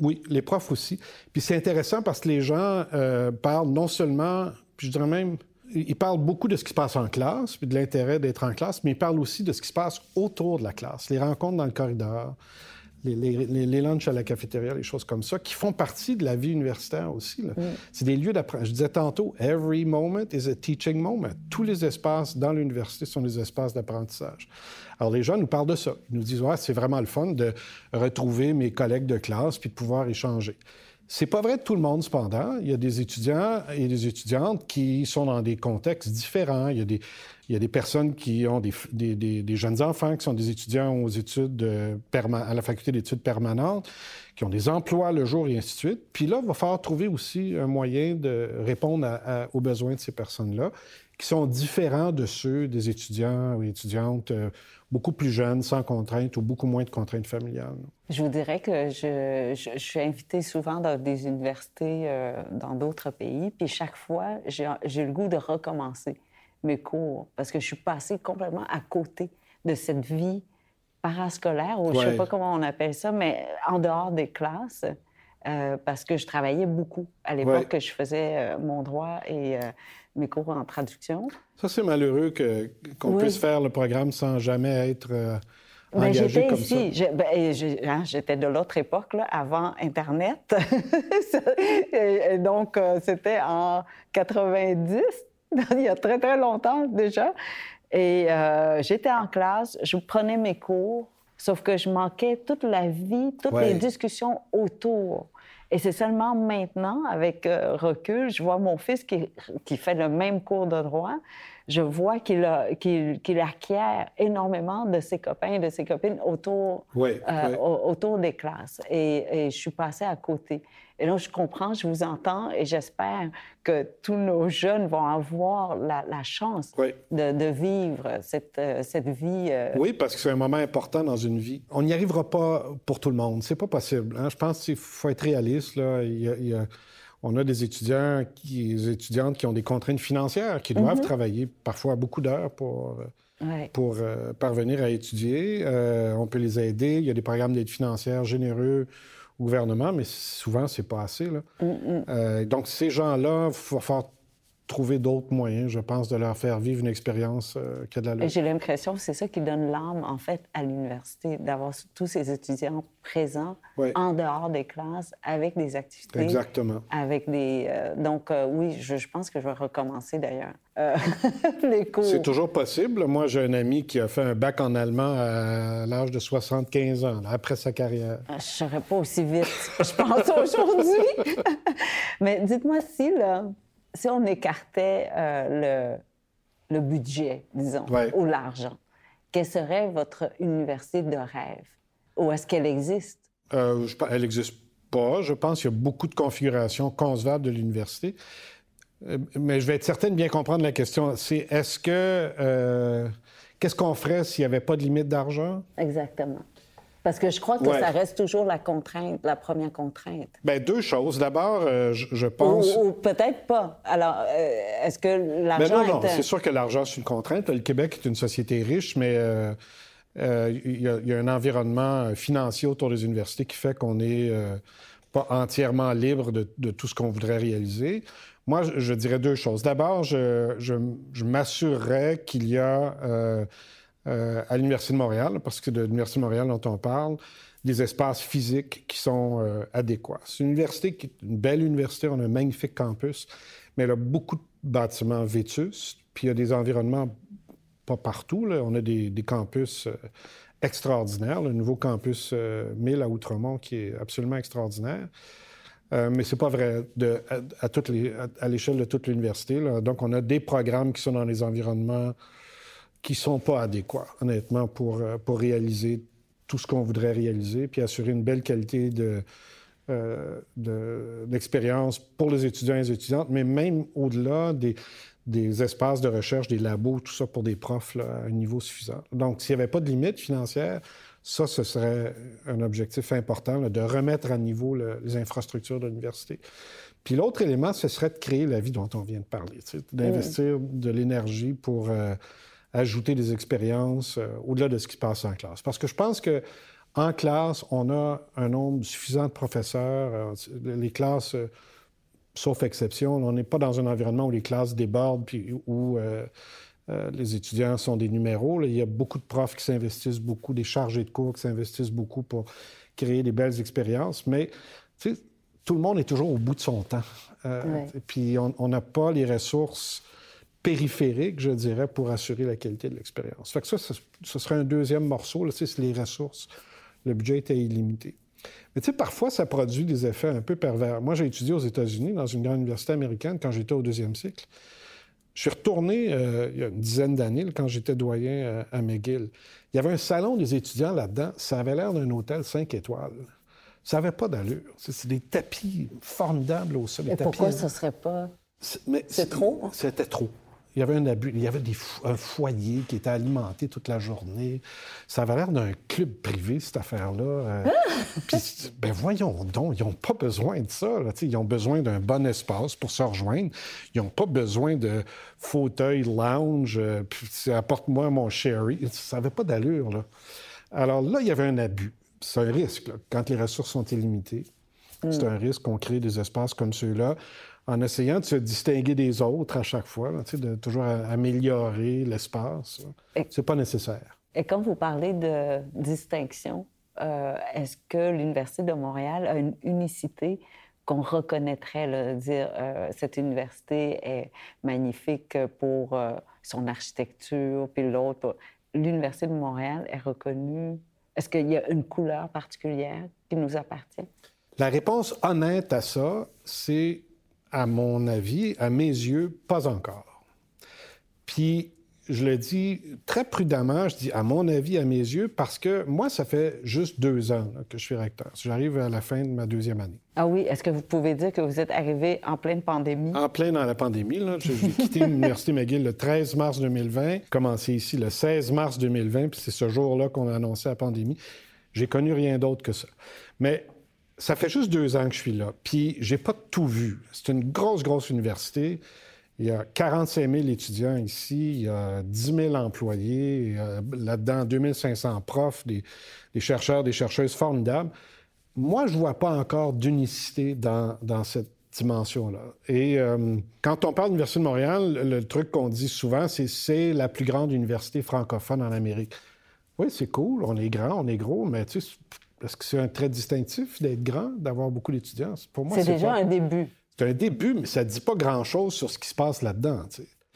Oui, les profs aussi. Puis c'est intéressant parce que les gens euh, parlent non seulement, puis je dirais même il parle beaucoup de ce qui se passe en classe, puis de l'intérêt d'être en classe, mais il parle aussi de ce qui se passe autour de la classe, les rencontres dans le corridor, les, les, lunchs à la cafétéria, les choses comme ça, qui font partie de la vie universitaire aussi. Mm. C'est des lieux d'apprentissage. Je disais tantôt, every moment is a teaching moment. Tous les espaces dans l'université sont des espaces d'apprentissage. Alors, les gens nous parlent de ça. Ils nous disent, ouais, c'est vraiment le fun de retrouver mes collègues de classe puis de pouvoir échanger. C'est pas vrai de tout le monde, cependant. Il y a des étudiants et des étudiantes qui sont dans des contextes différents. Il y a des, il y a des personnes qui ont des, des, jeunes enfants qui sont des étudiants aux études euh, à la faculté d'études permanentes, qui ont des emplois le jour et ainsi de suite. Puis là, il va falloir trouver aussi un moyen de répondre aux besoins de ces personnes-là, qui sont différents de ceux des étudiants ou étudiantes euh, beaucoup plus jeunes, sans contraintes ou beaucoup moins de contraintes familiales. Je vous dirais que je, je, suis invitée souvent dans des universités euh, dans d'autres pays, puis chaque fois, j'ai le goût de recommencer mes cours parce que je suis passée complètement à côté de cette vie parascolaire, ou je ne sais pas comment on appelle ça, mais en dehors des classes, euh, parce que je travaillais beaucoup à l'époque que je faisais euh, mon droit et mes cours en traduction. Ça, c'est malheureux qu'on puisse faire le programme sans jamais être euh, ben, engagé comme ici. ça. Ben, hein, j'étais de l'autre époque, là, avant Internet. et donc, euh, c'était en 90, il y a très, très longtemps déjà. Et euh, j'étais en classe, je prenais mes cours, sauf que je manquais toute la vie, toutes les discussions autour. Et c'est seulement maintenant, avec euh, recul, je vois mon fils qui, qui, fait le même cours de droit. Je vois qu'il acquiert énormément de ses copains et de ses copines autour, euh, autour des classes. Et, et, je suis passée à côté. Et là, je comprends, je vous entends et j'espère que tous nos jeunes vont avoir la, chance de, vivre cette, euh, cette vie. Euh, oui, parce que c'est un moment important dans une vie. On n'y arrivera pas pour tout le monde. C'est pas possible. Hein. Je pense qu'il faut être réaliste. Là. On a des étudiants, qui, des étudiantes qui ont des contraintes financières, qui doivent mm-hmm. travailler parfois beaucoup d'heures pour, euh, pour parvenir à étudier. on peut les aider. Il y a des programmes d'aide financière généreux gouvernement, mais souvent, c'est pas assez. Là. Mm. Euh, donc, ces gens-là, il va falloir trouver d'autres moyens, je pense, de leur faire vivre une expérience euh, qui a de la J'ai l'impression que c'est ça qui donne l'âme, en fait, à l'université, d'avoir tous ces étudiants présents en dehors des classes, avec des activités. Exactement. Avec des... Euh, donc, euh, oui, je, je, pense que je vais recommencer, d'ailleurs, les cours. C'est toujours possible. Moi, j'ai un ami qui a fait un bac en allemand à l'âge de 75 ans, après sa carrière. Je ne serais pas aussi vite, je pense, aujourd'hui. Mais dites-moi si, là si on écartait euh, le, budget, disons, ou l'argent, quelle serait votre université de rêve? Ou est-ce qu'elle existe? Euh, elle n'existe pas. Je pense qu'il y a beaucoup de configurations concevables de l'université. Euh, mais je vais être certaine de bien comprendre la question. C'est est-ce que... Qu'est-ce qu'on ferait s'il n'y avait pas de limite d'argent? Exactement. Parce que je crois que ça reste toujours la contrainte, la première contrainte. Bien, deux choses. D'abord, euh, je, pense... Ou, peut-être pas. Alors, euh, est-ce que l'argent... Ben non, non, c'est sûr que l'argent, c'est une contrainte. Le Québec est une société riche, mais euh, il y, a un environnement financier autour des universités qui fait qu'on n'est pas entièrement libre de, tout ce qu'on voudrait réaliser. Moi, je, dirais deux choses. D'abord, je, je m'assurerais qu'il y a euh, à l'Université de Montréal, parce que de l'Université de Montréal dont on parle, des espaces physiques qui sont euh, adéquats. C'est une université qui est une belle université, on a un magnifique campus, mais elle a beaucoup de bâtiments vétustes, puis il y a des environnements pas partout. On a des, campus euh, extraordinaires, le nouveau campus 1000 à Outremont qui est absolument extraordinaire. mais c'est pas vrai à, à, l'échelle de toute l'université. Donc, on a des programmes qui sont dans les environnements qui ne sont pas adéquats, honnêtement, pour, euh, pour réaliser tout ce qu'on voudrait réaliser, puis assurer une belle qualité de, euh, d'expérience pour les étudiants et les étudiantes, mais même au-delà des, des, espaces de recherche, des labos, tout ça pour des profs à un niveau suffisant. Donc, s'il n'y avait pas de limite financière, ça, ce serait un objectif important, de remettre à niveau les infrastructures de l'université. Puis l'autre élément, ce serait de créer la vie dont on vient de parler, d'investir de l'énergie pour... Euh, ajouter des expériences euh, au-delà de ce qui se passe en classe. Parce que je pense que en classe, on a un nombre suffisant de professeurs. Euh, les classes euh, sauf exception. On n'est pas dans un environnement où les classes débordent puis où euh, les étudiants sont des numéros. Il y a beaucoup de profs qui s'investissent beaucoup, des chargés de cours qui s'investissent beaucoup pour créer des belles expériences. Mais tout le monde est toujours au bout de son temps. Euh, puis on n'a pas les ressources périphériques, je dirais, pour assurer la qualité de l'expérience. Fait que ça, ce serait un deuxième morceau, c'est les ressources. Le budget est illimité. Mais tu sais, parfois, ça produit des effets un peu pervers. Moi, j'ai étudié aux États-Unis, dans une grande université américaine, quand j'étais au deuxième cycle. Je suis retourné euh, il y a une dizaine d'années, quand j'étais doyen euh, à McGill. Il y avait un salon des étudiants là-dedans. Ça avait l'air d'un hôtel cinq étoiles. Ça n'avait pas d'allure. C'est des tapis formidables au sol. Et pourquoi ça ne serait pas... C'est trop? Hein? C'était trop. Il y avait un abus. Il y avait un foyer qui était alimenté toute la journée. Ça avait l'air d'un club privé, cette affaire-là. Euh. Puis, ben voyons donc, ils n'ont pas besoin de ça. Ils ont besoin d'un bon espace pour se rejoindre. Ils n'ont pas besoin de fauteuil lounge. Euh, apporte-moi mon sherry. Ça n'avait pas d'allure. Là. Alors là, il y avait un abus. C'est un risque. Quand les ressources sont illimitées, c'est mm. un risque qu'on crée des espaces comme ceux-là en essayant de se distinguer des autres à chaque fois, de toujours améliorer l'espace. C'est pas nécessaire. Et quand vous parlez de distinction, euh, est-ce que l'Université de Montréal a une unicité qu'on reconnaîtrait, là, dire euh, cette université est magnifique pour euh, son architecture, puis l'autre. L'Université de Montréal est reconnue? Est-ce qu'il y a une couleur particulière qui nous appartient? La réponse honnête à ça, c'est à mon avis, à mes yeux, pas encore. Puis, je le dis très prudemment, je dis à mon avis, à mes yeux, parce que moi, ça fait juste deux ans que je suis recteur. J'arrive à la fin de ma deuxième année. Ah oui, est-ce que vous pouvez dire que vous êtes arrivé en pleine pandémie? En pleine dans la pandémie. J'ai quitté l'Université McGill le 13 mars 2020, commencé ici le 16 mars 2020, puis c'est ce jour-là qu'on a annoncé la pandémie. J'ai connu rien d'autre que ça. Mais ça fait juste deux ans que je suis là, puis j'ai pas tout vu. C'est une grosse, grosse université. Il y a 45 000 étudiants ici, il y a 10 000 employés, là-dedans 2500 profs, des, chercheurs, des chercheuses formidables. Moi, je vois pas encore d'unicité dans, cette dimension-là. Et euh, quand on parle d'Université de Montréal, le, truc qu'on dit souvent, c'est c'est la plus grande université francophone en Amérique. Oui, c'est cool, on est grand, on est gros, mais tu sais, est-ce que c'est un trait distinctif d'être grand, d'avoir beaucoup d'étudiants? Pour moi, c'est déjà un début. C'est un début, mais ça ne dit pas grand-chose sur ce qui se passe là-dedans.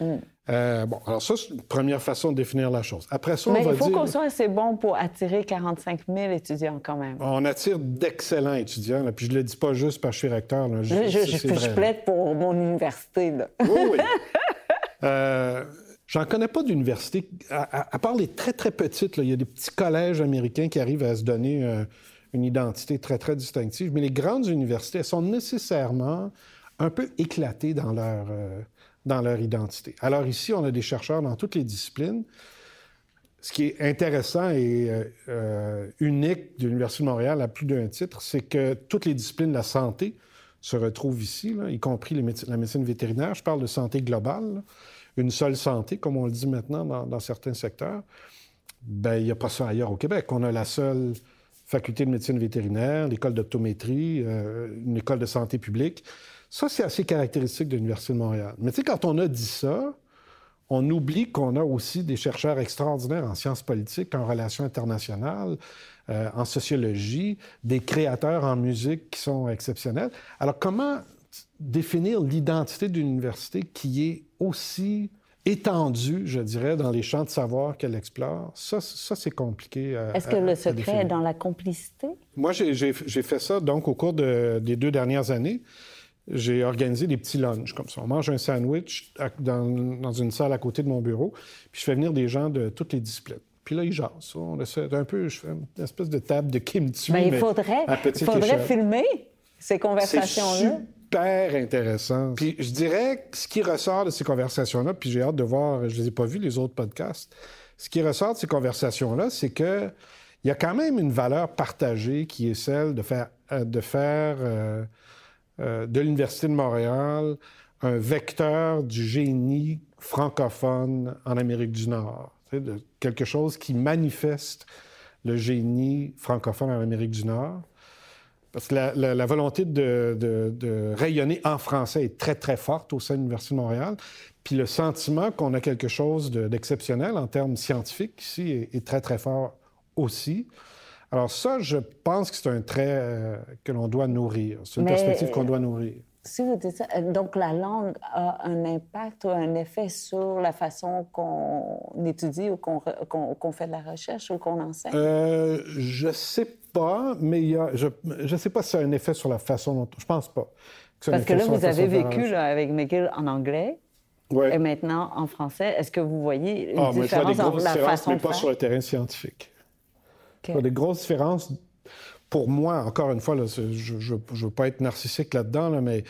Mm. Euh, bon, alors ça, c'est une première façon de définir la chose. Après ça, Mais on il faut qu'on soit assez bon pour attirer 45 000 étudiants quand même. On attire d'excellents étudiants. Puis je ne le dis pas juste parce que je suis recteur. Je, je, plaide pour mon université. Oui, oui. euh, J'en connais pas d'université, à, part les très, très petites. il y a des petits collèges américains qui arrivent à se donner euh, une identité très, très distinctive. Mais les grandes universités, elles sont nécessairement un peu éclatées dans leur, euh, dans leur identité. Alors ici, on a des chercheurs dans toutes les disciplines. Ce qui est intéressant et euh, unique de l'Université de Montréal à plus d'un titre, c'est que toutes les disciplines de la santé se retrouvent ici, y compris la médecine vétérinaire. Je parle de santé globale une seule santé, comme on le dit maintenant dans, certains secteurs, ben il n'y a pas ça ailleurs au Québec. On a la seule faculté de médecine vétérinaire, l'école d'optométrie, euh, une école de santé publique. Ça, c'est assez caractéristique de l'Université de Montréal. Mais tu sais, quand on a dit ça, on oublie qu'on a aussi des chercheurs extraordinaires en sciences politiques, en relations internationales, euh, en sociologie, des créateurs en musique qui sont exceptionnels. Alors, comment définir l'identité d'une université qui est aussi étendue, je dirais, dans les champs de savoir qu'elle explore, ça, ça c'est compliqué. Est-ce que le secret est dans la complicité? Moi, j'ai fait ça donc au cours des deux dernières années. J'ai organisé des petits lunchs comme ça. On mange un sandwich dans, une salle à côté de mon bureau, puis je fais venir des gens de toutes les disciplines. Puis là, ils jasent. On essaie un peu, je fais une espèce de table de kimchi. Mais il faudrait, il faudrait filmer ces conversations-là super intéressant. Puis je dirais que ce qui ressort de ces conversations-là, puis j'ai hâte de voir, je les ai pas vus les autres podcasts, ce qui ressort de ces conversations-là, c'est que il y a quand même une valeur partagée qui est celle de faire, euh, euh, euh, de l'Université de Montréal un vecteur du génie francophone en Amérique du Nord. Quelque chose qui manifeste le génie francophone en Amérique du Nord. Parce que la, volonté de, rayonner en français est très, très forte au sein de l'Université de Montréal. Puis le sentiment qu'on a quelque chose d'exceptionnel en termes scientifiques ici est, très, très fort aussi. Alors ça, je pense que c'est un trait euh, que l'on doit nourrir. C'est une perspective qu'on doit nourrir. Si vous dites ça, euh, donc la langue a un impact ou un effet sur la façon qu'on étudie ou qu'on fait de la recherche ou qu'on enseigne? Euh, je sais pas, mais je ne sais pas si ça a un effet sur la façon dont... Je pense pas. Parce que là, vous avez vécu avec McGill en anglais. Et maintenant en français, est-ce que vous voyez une ah, différence dans la façon mais pas sur le terrain scientifique. Il y a des grosses différences pour moi, encore une fois, je ne veux pas être narcissique là-dedans, mais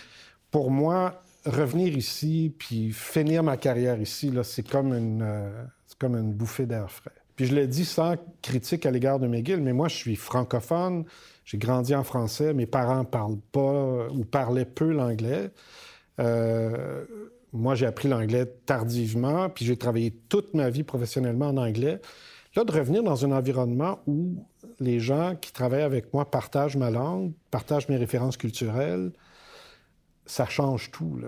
pour moi, revenir ici puis finir ma carrière ici, c'est comme, une, euh, comme une bouffée d'air frais. Puis je le dis sans critique à l'égard de McGill, mais moi, je suis francophone, j'ai grandi en français, mes parents parlent pas ou parlaient peu l'anglais. Euh, moi, j'ai appris l'anglais tardivement, puis j'ai travaillé toute ma vie professionnellement en anglais. Là, de revenir dans un environnement où les gens qui travaillent avec moi partagent ma langue, partagent mes références culturelles, ça change tout.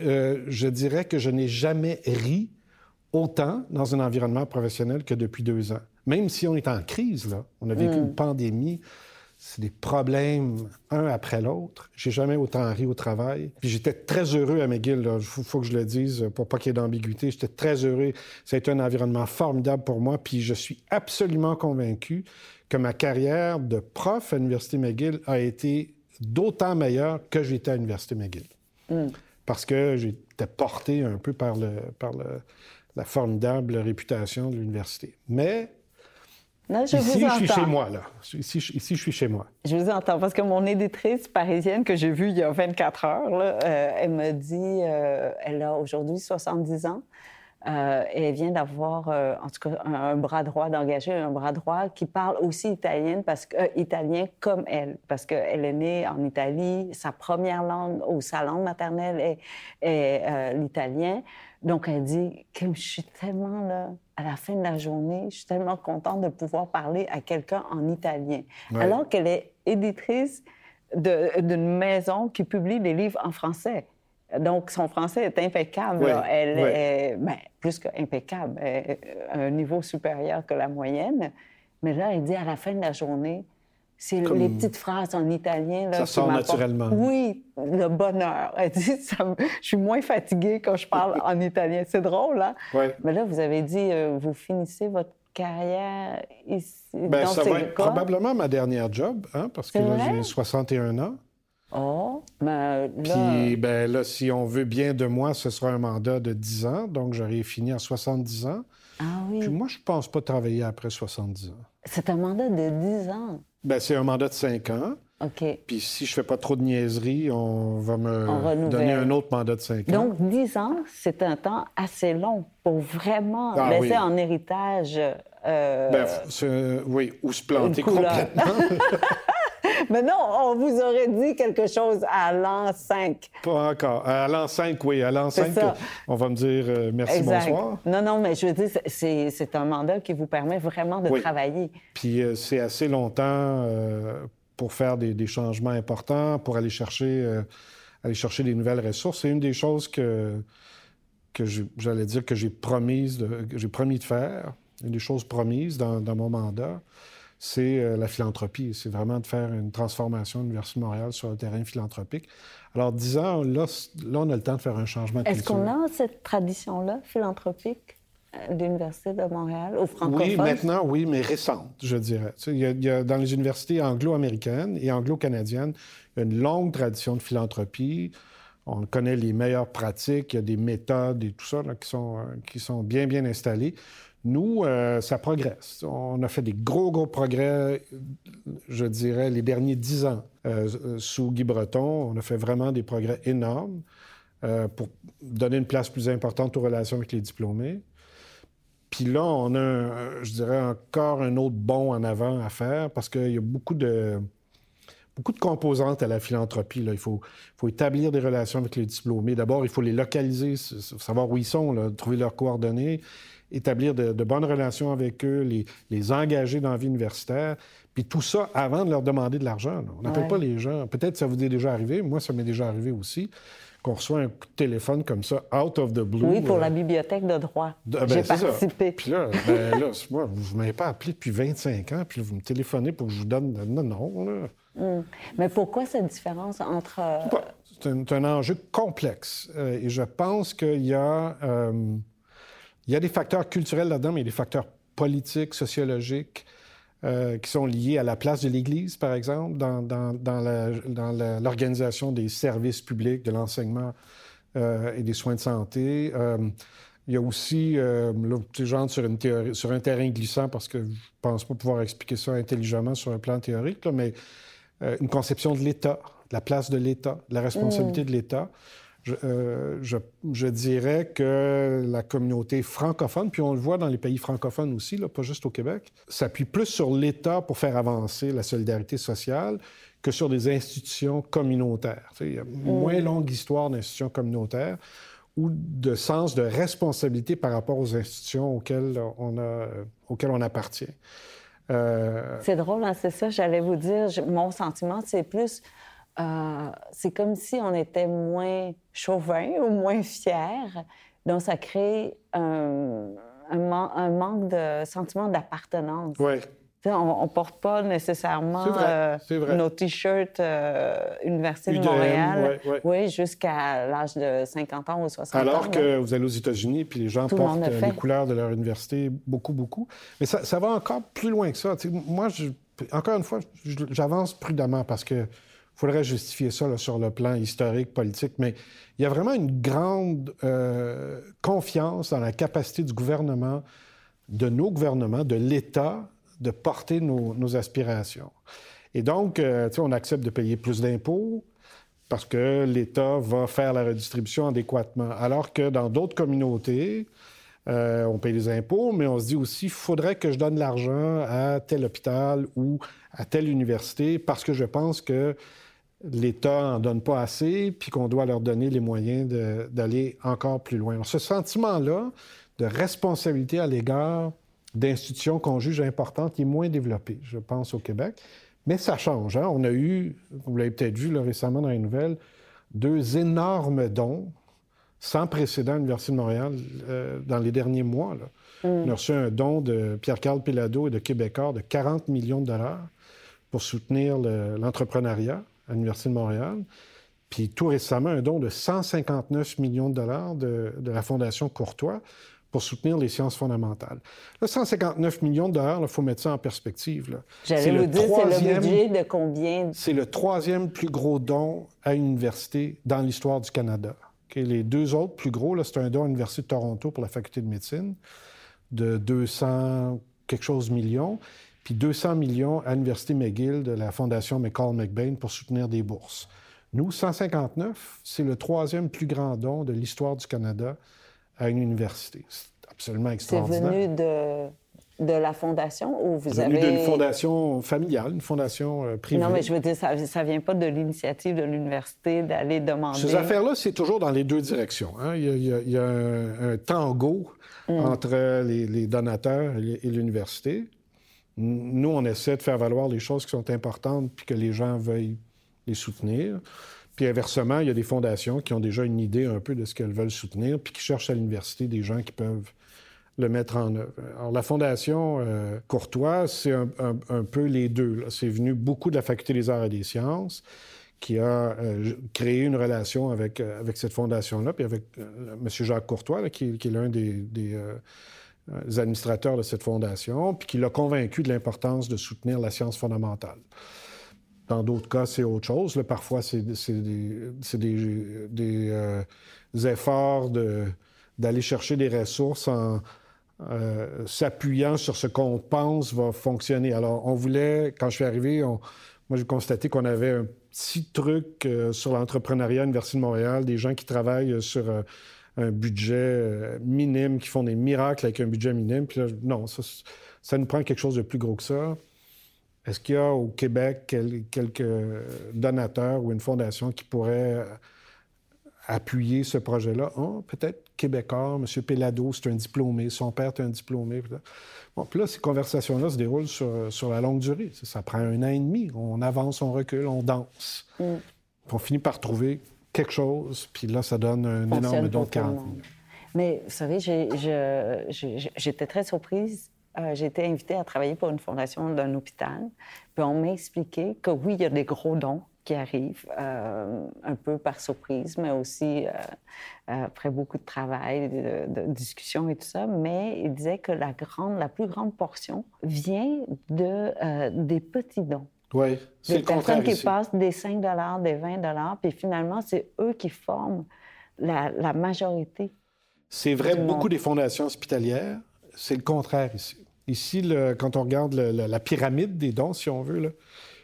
Euh, je dirais que je n'ai jamais ri autant dans un environnement professionnel que depuis deux ans. Même si on est en crise, là, on a vécu mm. une pandémie, c'est des problèmes un après l'autre. J'ai jamais autant ri au travail. Puis j'étais très heureux à McGill. Il faut, que je le dise pour pas qu'il y ait d'ambiguïté. J'étais très heureux. Ça a été un environnement formidable pour moi. Puis je suis absolument convaincu que ma carrière de prof à l'Université McGill a été d'autant meilleure que j'étais à l'Université McGill. Mm. Parce que j'étais porté un peu par, le, par la formidable réputation de l'université. Mais ici, je suis chez moi, là. Ici, ici, je suis chez moi. Je vous entends, parce que mon éditrice parisienne que j'ai vue il y a 24 heures, là, euh, elle me dit, euh, elle a aujourd'hui 70 ans, euh, et elle vient d'avoir, en tout cas, un, bras droit, d'engager un bras droit qui parle aussi italien, parce que, italien comme elle, parce qu'elle est née en Italie, sa première langue, ou sa langue maternelle est, est l'italien. Donc, elle dit, Kim, je suis tellement là, à la fin de la journée, je suis tellement contente de pouvoir parler à quelqu'un en italien. Alors qu'elle est éditrice d'une maison qui publie des livres en français. Donc, son français est impeccable. Elle est ben, plus qu'impeccable, à un niveau supérieur que la moyenne. Mais là, elle dit à la fin de la journée, c'est les petites phrases en italien. Là, ça sort naturellement. Oui, le bonheur. Elle dit, je suis moins fatiguée quand je parle en italien. C'est drôle, hein? Oui. Mais là, vous avez dit, euh, vous finissez votre carrière ici. Bien, ça va être probablement ma dernière job, hein, parce que là, j'ai 61 ans. Oh, mais là... Puis, ben là, si on veut bien de moi, ce sera un mandat de 10 ans, donc j'aurai fini à 70 ans. Ah oui. Puis moi, je pense pas travailler après 70 ans. C'est un mandat de 10 ans. Ben, c'est un mandat de cinq ans. OK. Puis si je fais pas trop de niaiseries, on va me donner un autre mandat de cinq ans. Donc, dix ans, c'est un temps assez long pour vraiment ah laisser en héritage. Euh... Ben, oui, ou se planter complètement. Mais non, on vous aurait dit quelque chose à l'an 5. Pas encore. À l'an 5, oui. À l'an 5, on va me dire euh, merci, bonsoir. Non, non, mais je veux dire, c'est un mandat qui vous permet vraiment de travailler. Puis euh, c'est assez longtemps euh, pour faire des, changements importants, pour aller chercher, aller chercher des nouvelles ressources. C'est une des choses que, que j'allais dire que j'ai promis de, promis de faire, une des choses promises dans, dans mon mandat c'est euh, la philanthropie. C'est vraiment de faire une transformation de l'Université de Montréal sur le terrain philanthropique. Alors, disons, là, là, on a le temps de faire un changement de Est-ce qu'on a cette tradition-là, philanthropique? de l'Université de Montréal, au francophone? Oui, maintenant, oui, mais récente, je dirais. Il y a, dans les universités anglo-américaines et anglo-canadiennes, il y a une longue tradition de philanthropie. On connaît les meilleures pratiques, il y a des méthodes et tout ça qui, sont, euh, qui sont bien, bien installées. Nous, euh, ça progresse. On a fait des gros, gros progrès, je dirais, les derniers dix ans euh, sous Guy Breton. On a fait vraiment des progrès énormes euh, pour donner une place plus importante aux relations avec les diplômés. Puis là, on a, je dirais, encore un autre bond en avant à faire parce qu'il y a beaucoup de, beaucoup de composantes à la philanthropie. Là. Il faut, faut, établir des relations avec les diplômés. D'abord, il faut les localiser, savoir où ils sont, trouver leurs coordonnées établir de, bonnes relations avec eux, les, les, engager dans la vie universitaire. Puis tout ça avant de leur demander de l'argent. On n'appelle pas les gens. Peut-être ça vous est déjà arrivé. Moi, ça m'est déjà arrivé aussi qu'on reçoit un coup de téléphone comme ça, out of the blue. Oui, pour la euh, bibliothèque de droit. Ah, ben, J'ai participé. Puis là, ben, là moi, vous ne m'avez pas appelé depuis 25 ans, puis vous me téléphonez pour que je vous donne... Non, non, là. Hmm. Mais pourquoi cette différence entre... Euh, c'est un, enjeu complexe. Euh, et je pense qu'il y a... il y a des facteurs culturels là-dedans, mais il y a des facteurs politiques, sociologiques, euh, qui sont liés à la place de l'Église, par exemple, dans, dans, dans l'organisation des services publics, de l'enseignement euh, et des soins de santé. Euh, il y a aussi, là, genre sur, une théorie, sur un terrain glissant, parce que je ne pense pas pouvoir expliquer ça intelligemment sur un plan théorique, mais une conception de l'État, de la place de l'État, de la responsabilité mm. de l'État. Euh, je, dirais que la communauté francophone, puis on le voit dans les pays francophones aussi, là, pas juste au Québec, s'appuie plus sur l'État pour faire avancer la solidarité sociale que sur des institutions communautaires. il y a une moins mm. longue histoire d'institutions communautaires ou de sens de responsabilité par rapport aux institutions auxquelles on, a, auxquelles on appartient. Euh, c'est drôle, hein, c'est ça, j'allais vous dire. mon sentiment, c'est plus euh, c'est comme si on était moins chauvin ou moins fier. Donc, ça crée un, manque de sentiment d'appartenance. Oui. On ne porte pas nécessairement euh, nos T-shirts euh, Université de Montréal oui, jusqu'à l'âge de 50 ans ou 60 ans. Alors que vous allez aux États-Unis, puis les gens portent les couleurs de leur université beaucoup, beaucoup. Mais ça, ça va encore plus loin que ça. moi, je, encore une fois, j'avance prudemment parce que faudrait justifier ça sur le plan historique, politique, mais il y a vraiment une grande euh, confiance dans la capacité du gouvernement, de nos gouvernements, de l'État, de porter nos, aspirations. Et donc, euh, on accepte de payer plus d'impôts parce que l'État va faire la redistribution adéquatement. Alors que dans d'autres communautés, euh, on paye des impôts, mais on se dit aussi, il faudrait que je donne l'argent à tel hôpital ou à telle université parce que je pense que l'État n'en donne pas assez, puis qu'on doit leur donner les moyens d'aller encore plus loin. ce sentiment-là de responsabilité à l'égard d'institutions qu'on juge importantes, est moins développé, je pense, au Québec. Mais ça change. Hein. On a eu, vous l'avez peut-être vu récemment dans les nouvelles, deux énormes dons sans précédent à l'Université de Montréal euh, dans les derniers mois. Mm. On a reçu un don de Pierre-Carl Pilado et de Québécois de 40 millions de dollars pour soutenir l'entrepreneuriat à l'Université de Montréal. Puis tout récemment, un don de 159 millions de dollars de, la Fondation Courtois pour soutenir les sciences fondamentales. Là, 159 millions de dollars, il faut mettre ça en perspective. J'allais vous dire, c'est le budget de combien? C'est le troisième plus gros don à une université dans l'histoire du Canada. Les deux autres plus gros, c'est un don à l'Université de Toronto pour la faculté de médecine de 200 quelque chose millions puis 200 millions à l'Université McGill de la Fondation McCall McBain pour soutenir des bourses. Nous, 159, c'est le troisième plus grand don de l'histoire du Canada à une université. C'est absolument extraordinaire. C'est venu de, de la fondation ou vous avez... venu d'une fondation familiale, une fondation euh, privée. Non, mais je veux dire, ça ne vient pas de l'initiative de l'université d'aller demander... Ces affaires-là, c'est toujours dans les deux directions. Hein. Il, y a, un, tango mm. entre les, donateurs et l'université. Nous, on essaie de faire valoir les choses qui sont importantes puis que les gens veuillent les soutenir. Puis inversement, il y a des fondations qui ont déjà une idée un peu de ce qu'elles veulent soutenir puis qui cherchent à l'université des gens qui peuvent le mettre en œuvre. Alors, la Fondation euh, Courtois, c'est un, peu les deux. C'est venu beaucoup de la Faculté des arts et des sciences qui a euh, créé une relation avec, euh, avec cette fondation-là, puis avec M. Jacques Courtois, qui, est l'un des les administrateurs de cette fondation, puis qui l'a convaincu de l'importance de soutenir la science fondamentale. Dans d'autres cas, c'est autre chose. parfois, c'est des, euh, efforts d'aller chercher des ressources en euh, s'appuyant sur ce qu'on pense va fonctionner. Alors, on voulait, quand je suis arrivé, moi, j'ai constaté qu'on avait un petit truc euh, sur l'entrepreneuriat à l'Université de Montréal, des gens qui travaillent sur un budget euh, minime, qui font des miracles avec un budget minime. Puis là, non, ça, ça nous prend quelque chose de plus gros que ça. Est-ce qu'il y a au Québec quelques donateurs ou une fondation qui pourrait appuyer ce projet-là? Oh, peut-être québécois, M. Pellado, c'est un diplômé, son père est un diplômé. Bon, puis là, ces conversations-là se déroulent sur, la longue durée. Ça, prend un an et demi. On avance, on recule, on danse. Mm. on finit par trouver quelque chose, puis là, ça donne un énorme don de 40 Mais vous savez, j'étais très surprise. Euh, j'ai été invitée à travailler pour une fondation d'un hôpital. Puis on m'a expliqué que oui, il y a des gros dons qui arrivent euh, un peu par surprise, mais aussi euh, après beaucoup de travail, de, de, discussion et tout ça. Mais il disait que la, grande, la plus grande portion vient de, des petits dons. Oui, c'est le contraire qui passent des 5 des 20 puis finalement, c'est eux qui forment la, majorité. C'est vrai, beaucoup des fondations hospitalières, c'est le contraire ici. Ici, le, quand on regarde la pyramide des dons, si on veut,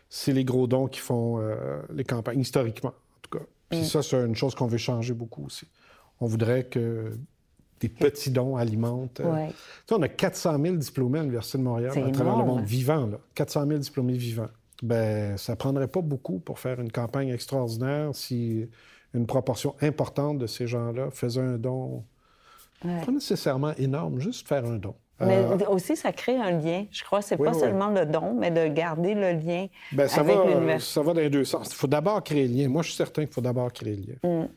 c'est les gros dons qui font euh, les campagnes, historiquement, en tout cas. Puis mm. ça, c'est une chose qu'on veut changer beaucoup aussi. On voudrait que des petits dons alimentent. Euh, on a 400 000 diplômés à l'Université de Montréal à travers le monde vivant. Là. 400 000 diplômés vivants ben ça prendrait pas beaucoup pour faire une campagne extraordinaire si une proportion importante de ces gens-là faisaient un don, pas nécessairement énorme, juste faire un don. Mais euh, aussi, ça crée un lien. Je crois que c'est pas seulement le don, mais de garder le lien ben, ça avec va, Ça va dans les deux sens. Il faut d'abord créer le lien. Moi, je suis certain qu'il faut d'abord créer le lien. Mm.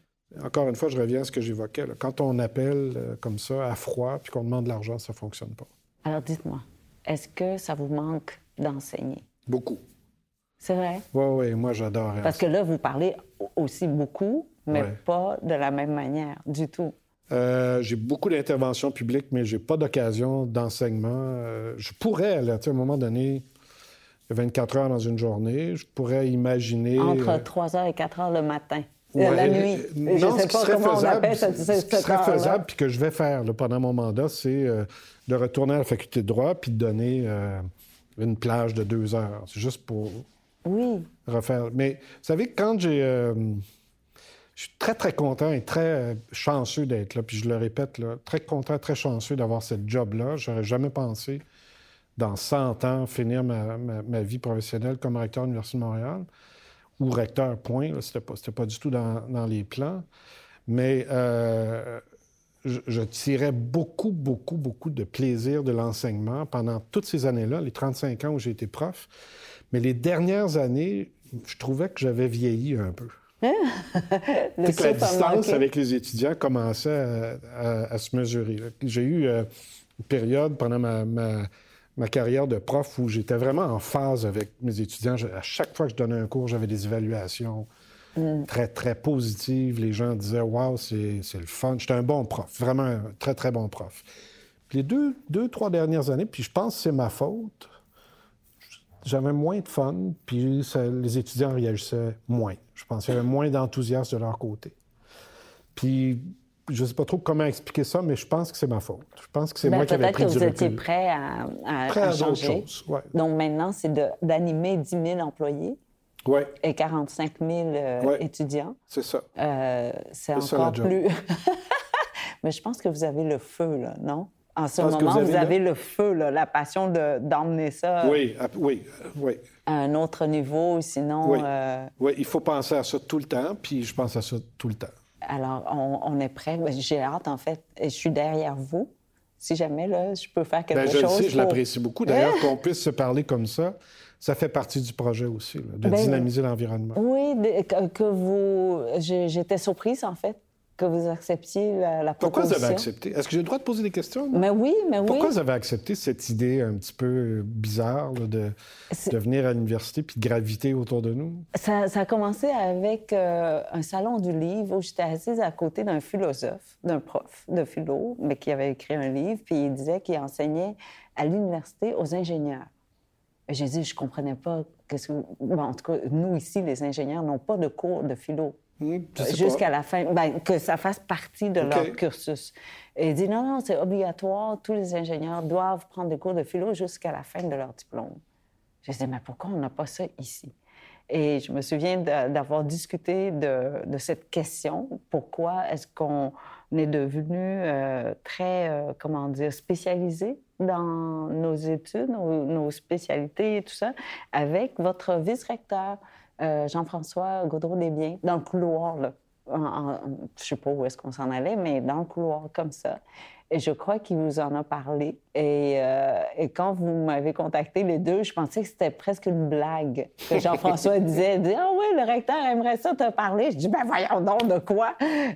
Encore une fois, je reviens à ce que j'évoquais. Quand on appelle euh, comme ça à froid puis qu'on demande de l'argent, ça fonctionne pas. Alors, dites-moi, est-ce que ça vous manque d'enseigner? Beaucoup. C'est vrai? Oui, oui, moi j'adore. Parce que là, vous parlez aussi beaucoup, mais pas de la même manière du tout. Euh, j'ai beaucoup d'interventions publiques, mais j'ai pas d'occasion d'enseignement. Euh, je pourrais, là, à un moment donné, 24 heures dans une journée, je pourrais imaginer... Entre 3 euh, heures et 4 heures le matin. La nuit. Non, je sais pas comment faisable, on appelle ce, ce, ce qui serait faisable, puis que je vais faire pendant mon mandat, c'est de retourner à la faculté de droit puis de donner une plage de deux heures. C'est juste pour oui. Refaire. Mais vous savez, quand j'ai. Euh, je suis très, très content et très euh, chanceux d'être là. Puis je le répète, très content, très chanceux d'avoir ce job-là. J'aurais jamais pensé, dans 100 ans, finir ma, vie professionnelle comme recteur de l'Université de Montréal ou recteur, point. C'était pas, pas du tout dans, les plans. Mais euh, je, je, tirais beaucoup, beaucoup, beaucoup de plaisir de l'enseignement pendant toutes ces années-là, les 35 ans où j'ai été prof. Mais les dernières années, je trouvais que j'avais vieilli un peu. que la distance avec les étudiants commençait à, se mesurer. J'ai eu euh, une période pendant ma, carrière de prof où j'étais vraiment en phase avec mes étudiants. à chaque fois que je donnais un cours, j'avais des évaluations mm. très, très positives. Les gens disaient Waouh, c'est le fun. J'étais un bon prof, vraiment un très, très bon prof. Puis les deux, deux, trois dernières années, puis je pense que c'est ma faute, j'avais moins de fun, puis les étudiants réagissaient moins. Je pense qu'il y avait moins d'enthousiasme de leur côté. Puis, je ne sais pas trop comment expliquer ça, mais je pense que c'est ma faute. Je pense que c'est ben, moi qui avais pris Peut-être que vous étiez prêt à, à, prêt à, changer. Choses, ouais. Donc maintenant, c'est d'animer 10 000 employés. Ouais. Et 45 000 euh, étudiants. C'est ça. Euh, c'est encore plus. mais je pense que vous avez le feu, là, non? En ce moment, vous avez, le... feu, la passion d'emmener ça oui, oui, oui. à un autre niveau, sinon... Oui. Euh, oui, il faut penser à ça tout le temps, puis je pense à ça tout le temps. Alors, on, est prêt. Ben, j'ai hâte, en fait. Je suis derrière vous. Si jamais, là, je peux faire quelque Bien, chose... Je le sais, je l'apprécie beaucoup. D'ailleurs, qu'on puisse se parler comme ça, ça fait partie du projet aussi, de ben, dynamiser l'environnement. Oui, que vous... J'étais surprise, en fait, que vous acceptiez la, Pourquoi vous avez accepté? Est-ce que j'ai le droit de poser des questions? Mais oui, mais oui. Pourquoi vous avez accepté cette idée un petit peu bizarre de, de, venir à l'université puis de graviter autour de nous? Ça, a commencé avec euh, un salon du livre où j'étais assise à côté d'un philosophe, d'un prof de philo, mais qui avait écrit un livre, puis il disait qu'il enseignait à l'université aux ingénieurs. J'ai dit, je comprenais pas. Qu'est-ce que... en tout cas, nous ici, les ingénieurs, n'ont pas de cours de philo. Hmm, jusqu'à la fin, ben, que ça fasse partie de leur cursus. Et il dit non, non, c'est obligatoire, tous les ingénieurs doivent prendre des cours de philo jusqu'à la fin de leur diplôme. Je dit, mais pourquoi on n'a pas ça ici? Et je me souviens d'avoir discuté de, cette question. Pourquoi est-ce qu'on est devenu euh, très, euh, comment dire, spécialisé dans nos études, nos, nos spécialités et tout ça, avec votre vice-recteur? Euh, Jean-François Gaudreau-Desbiens, dans le couloir, là. je ne sais pas où est-ce qu'on s'en allait, mais dans le couloir comme ça. Et je crois qu'il vous en a parlé. Et, euh, et quand vous m'avez contacté les deux, je pensais que c'était presque une blague que Jean-François disait. Il Ah oui, le recteur aimerait ça te parler. Je dis Ben voyons donc, de quoi?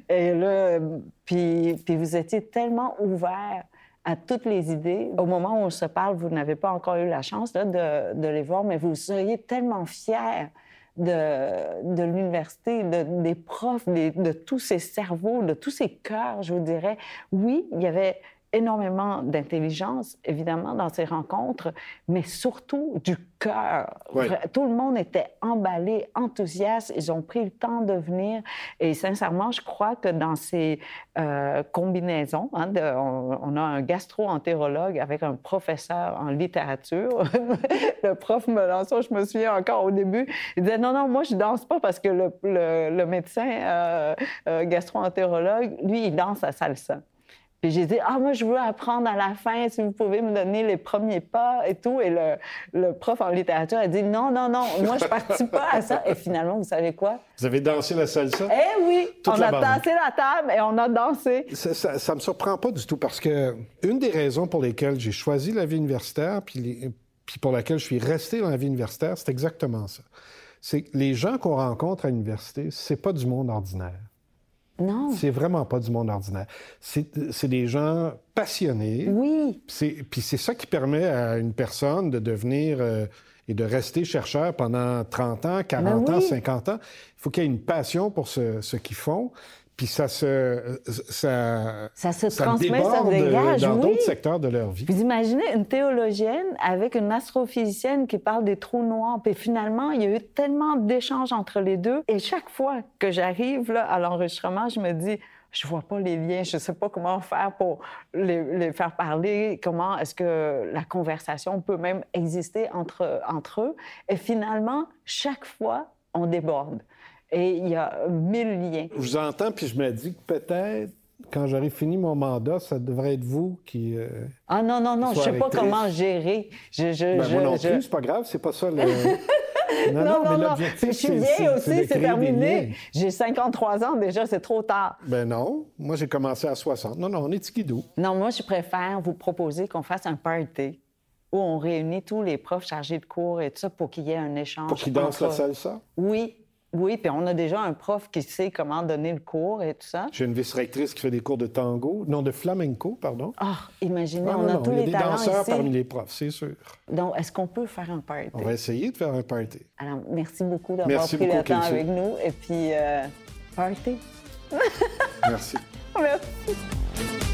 Et là, puis, puis vous étiez tellement ouvert à toutes les idées. Au moment où on se parle, vous n'avez pas encore eu la chance là, de, de, les voir, mais vous seriez tellement fiers de, l'université, de, des profs, de tous ces cerveaux, de tous ces cœurs, je vous dirais. Oui, il y avait énormément d'intelligence, évidemment, dans ces rencontres, mais surtout du cœur. Tout le monde était emballé, enthousiaste. Ils ont pris le temps de venir. Et sincèrement, je crois que dans ces euh, combinaisons, hein, on, a un gastro-entérologue avec un professeur en littérature. le prof me lance, je me souviens encore au début, il disait non, non, moi, je danse pas parce que le, le, médecin euh, euh, gastro-entérologue, lui, il danse à salsa. Puis j'ai dit, ah, moi, je veux apprendre à la fin, si vous pouvez me donner les premiers pas et tout. Et le, le prof en littérature a dit, non, non, non, moi, je ne participe pas à ça. Et finalement, vous savez quoi? Vous avez dansé la salsa? Eh oui! on a dansé la table et on a dansé. Ça ne me surprend pas du tout parce que une des raisons pour lesquelles j'ai choisi la vie universitaire, puis, puis pour laquelle je suis resté dans la vie universitaire, c'est exactement ça. C'est que les gens qu'on rencontre à l'université, c'est pas du monde ordinaire. Non. C'est vraiment pas du monde ordinaire. C'est des gens passionnés. Oui. Puis c'est ça qui permet à une personne de devenir euh, et de rester chercheur pendant 30 ans, 40 ben ans, 50 ans. Il faut qu'il y ait une passion pour ce, ce qu'ils font. Puis ça se, ça, ça se transmet, ça dégage, dans d'autres secteurs de leur vie. Vous imaginez une théologienne avec une astrophysicienne qui parle des trous noirs. Puis finalement, il y a eu tellement d'échanges entre les deux. Et chaque fois que j'arrive là à l'enregistrement, je me dis, je vois pas les liens, je sais pas comment faire pour les, les faire parler, comment est-ce que la conversation peut même exister entre, entre eux. Et finalement, chaque fois, on déborde. Et il y a mille liens. Je vous entends, puis je me dis que peut-être quand j'aurai fini mon mandat, ça devrait être vous qui. Euh, ah non, non, non, je ne sais pas comment gérer. Je, je, ben, moi non plus, c'est pas grave, c'est pas ça le. non, non, non, non. Je suis vieille aussi, c'est terminé. J'ai 53 ans déjà, c'est trop tard. Ben non, moi j'ai commencé à 60. Non, non, on est skidou. Non, moi je préfère vous proposer qu'on fasse un party où on réunit tous les profs chargés de cours et tout ça pour qu'il y ait un échange. Pour qu'ils dansent la salsa? Oui, oui, puis on a déjà un prof qui sait comment donner le cours et tout ça. J'ai une vice-rectrice qui fait des cours de tango, non, de flamenco, pardon. Ah, imaginez, on a tous les talents Il y a des danseurs parmi les profs, c'est sûr. Donc, est-ce qu'on peut faire un party? On va essayer de faire un party. Alors, merci beaucoup d'avoir pris le temps avec nous. Et puis, euh, party. merci. merci.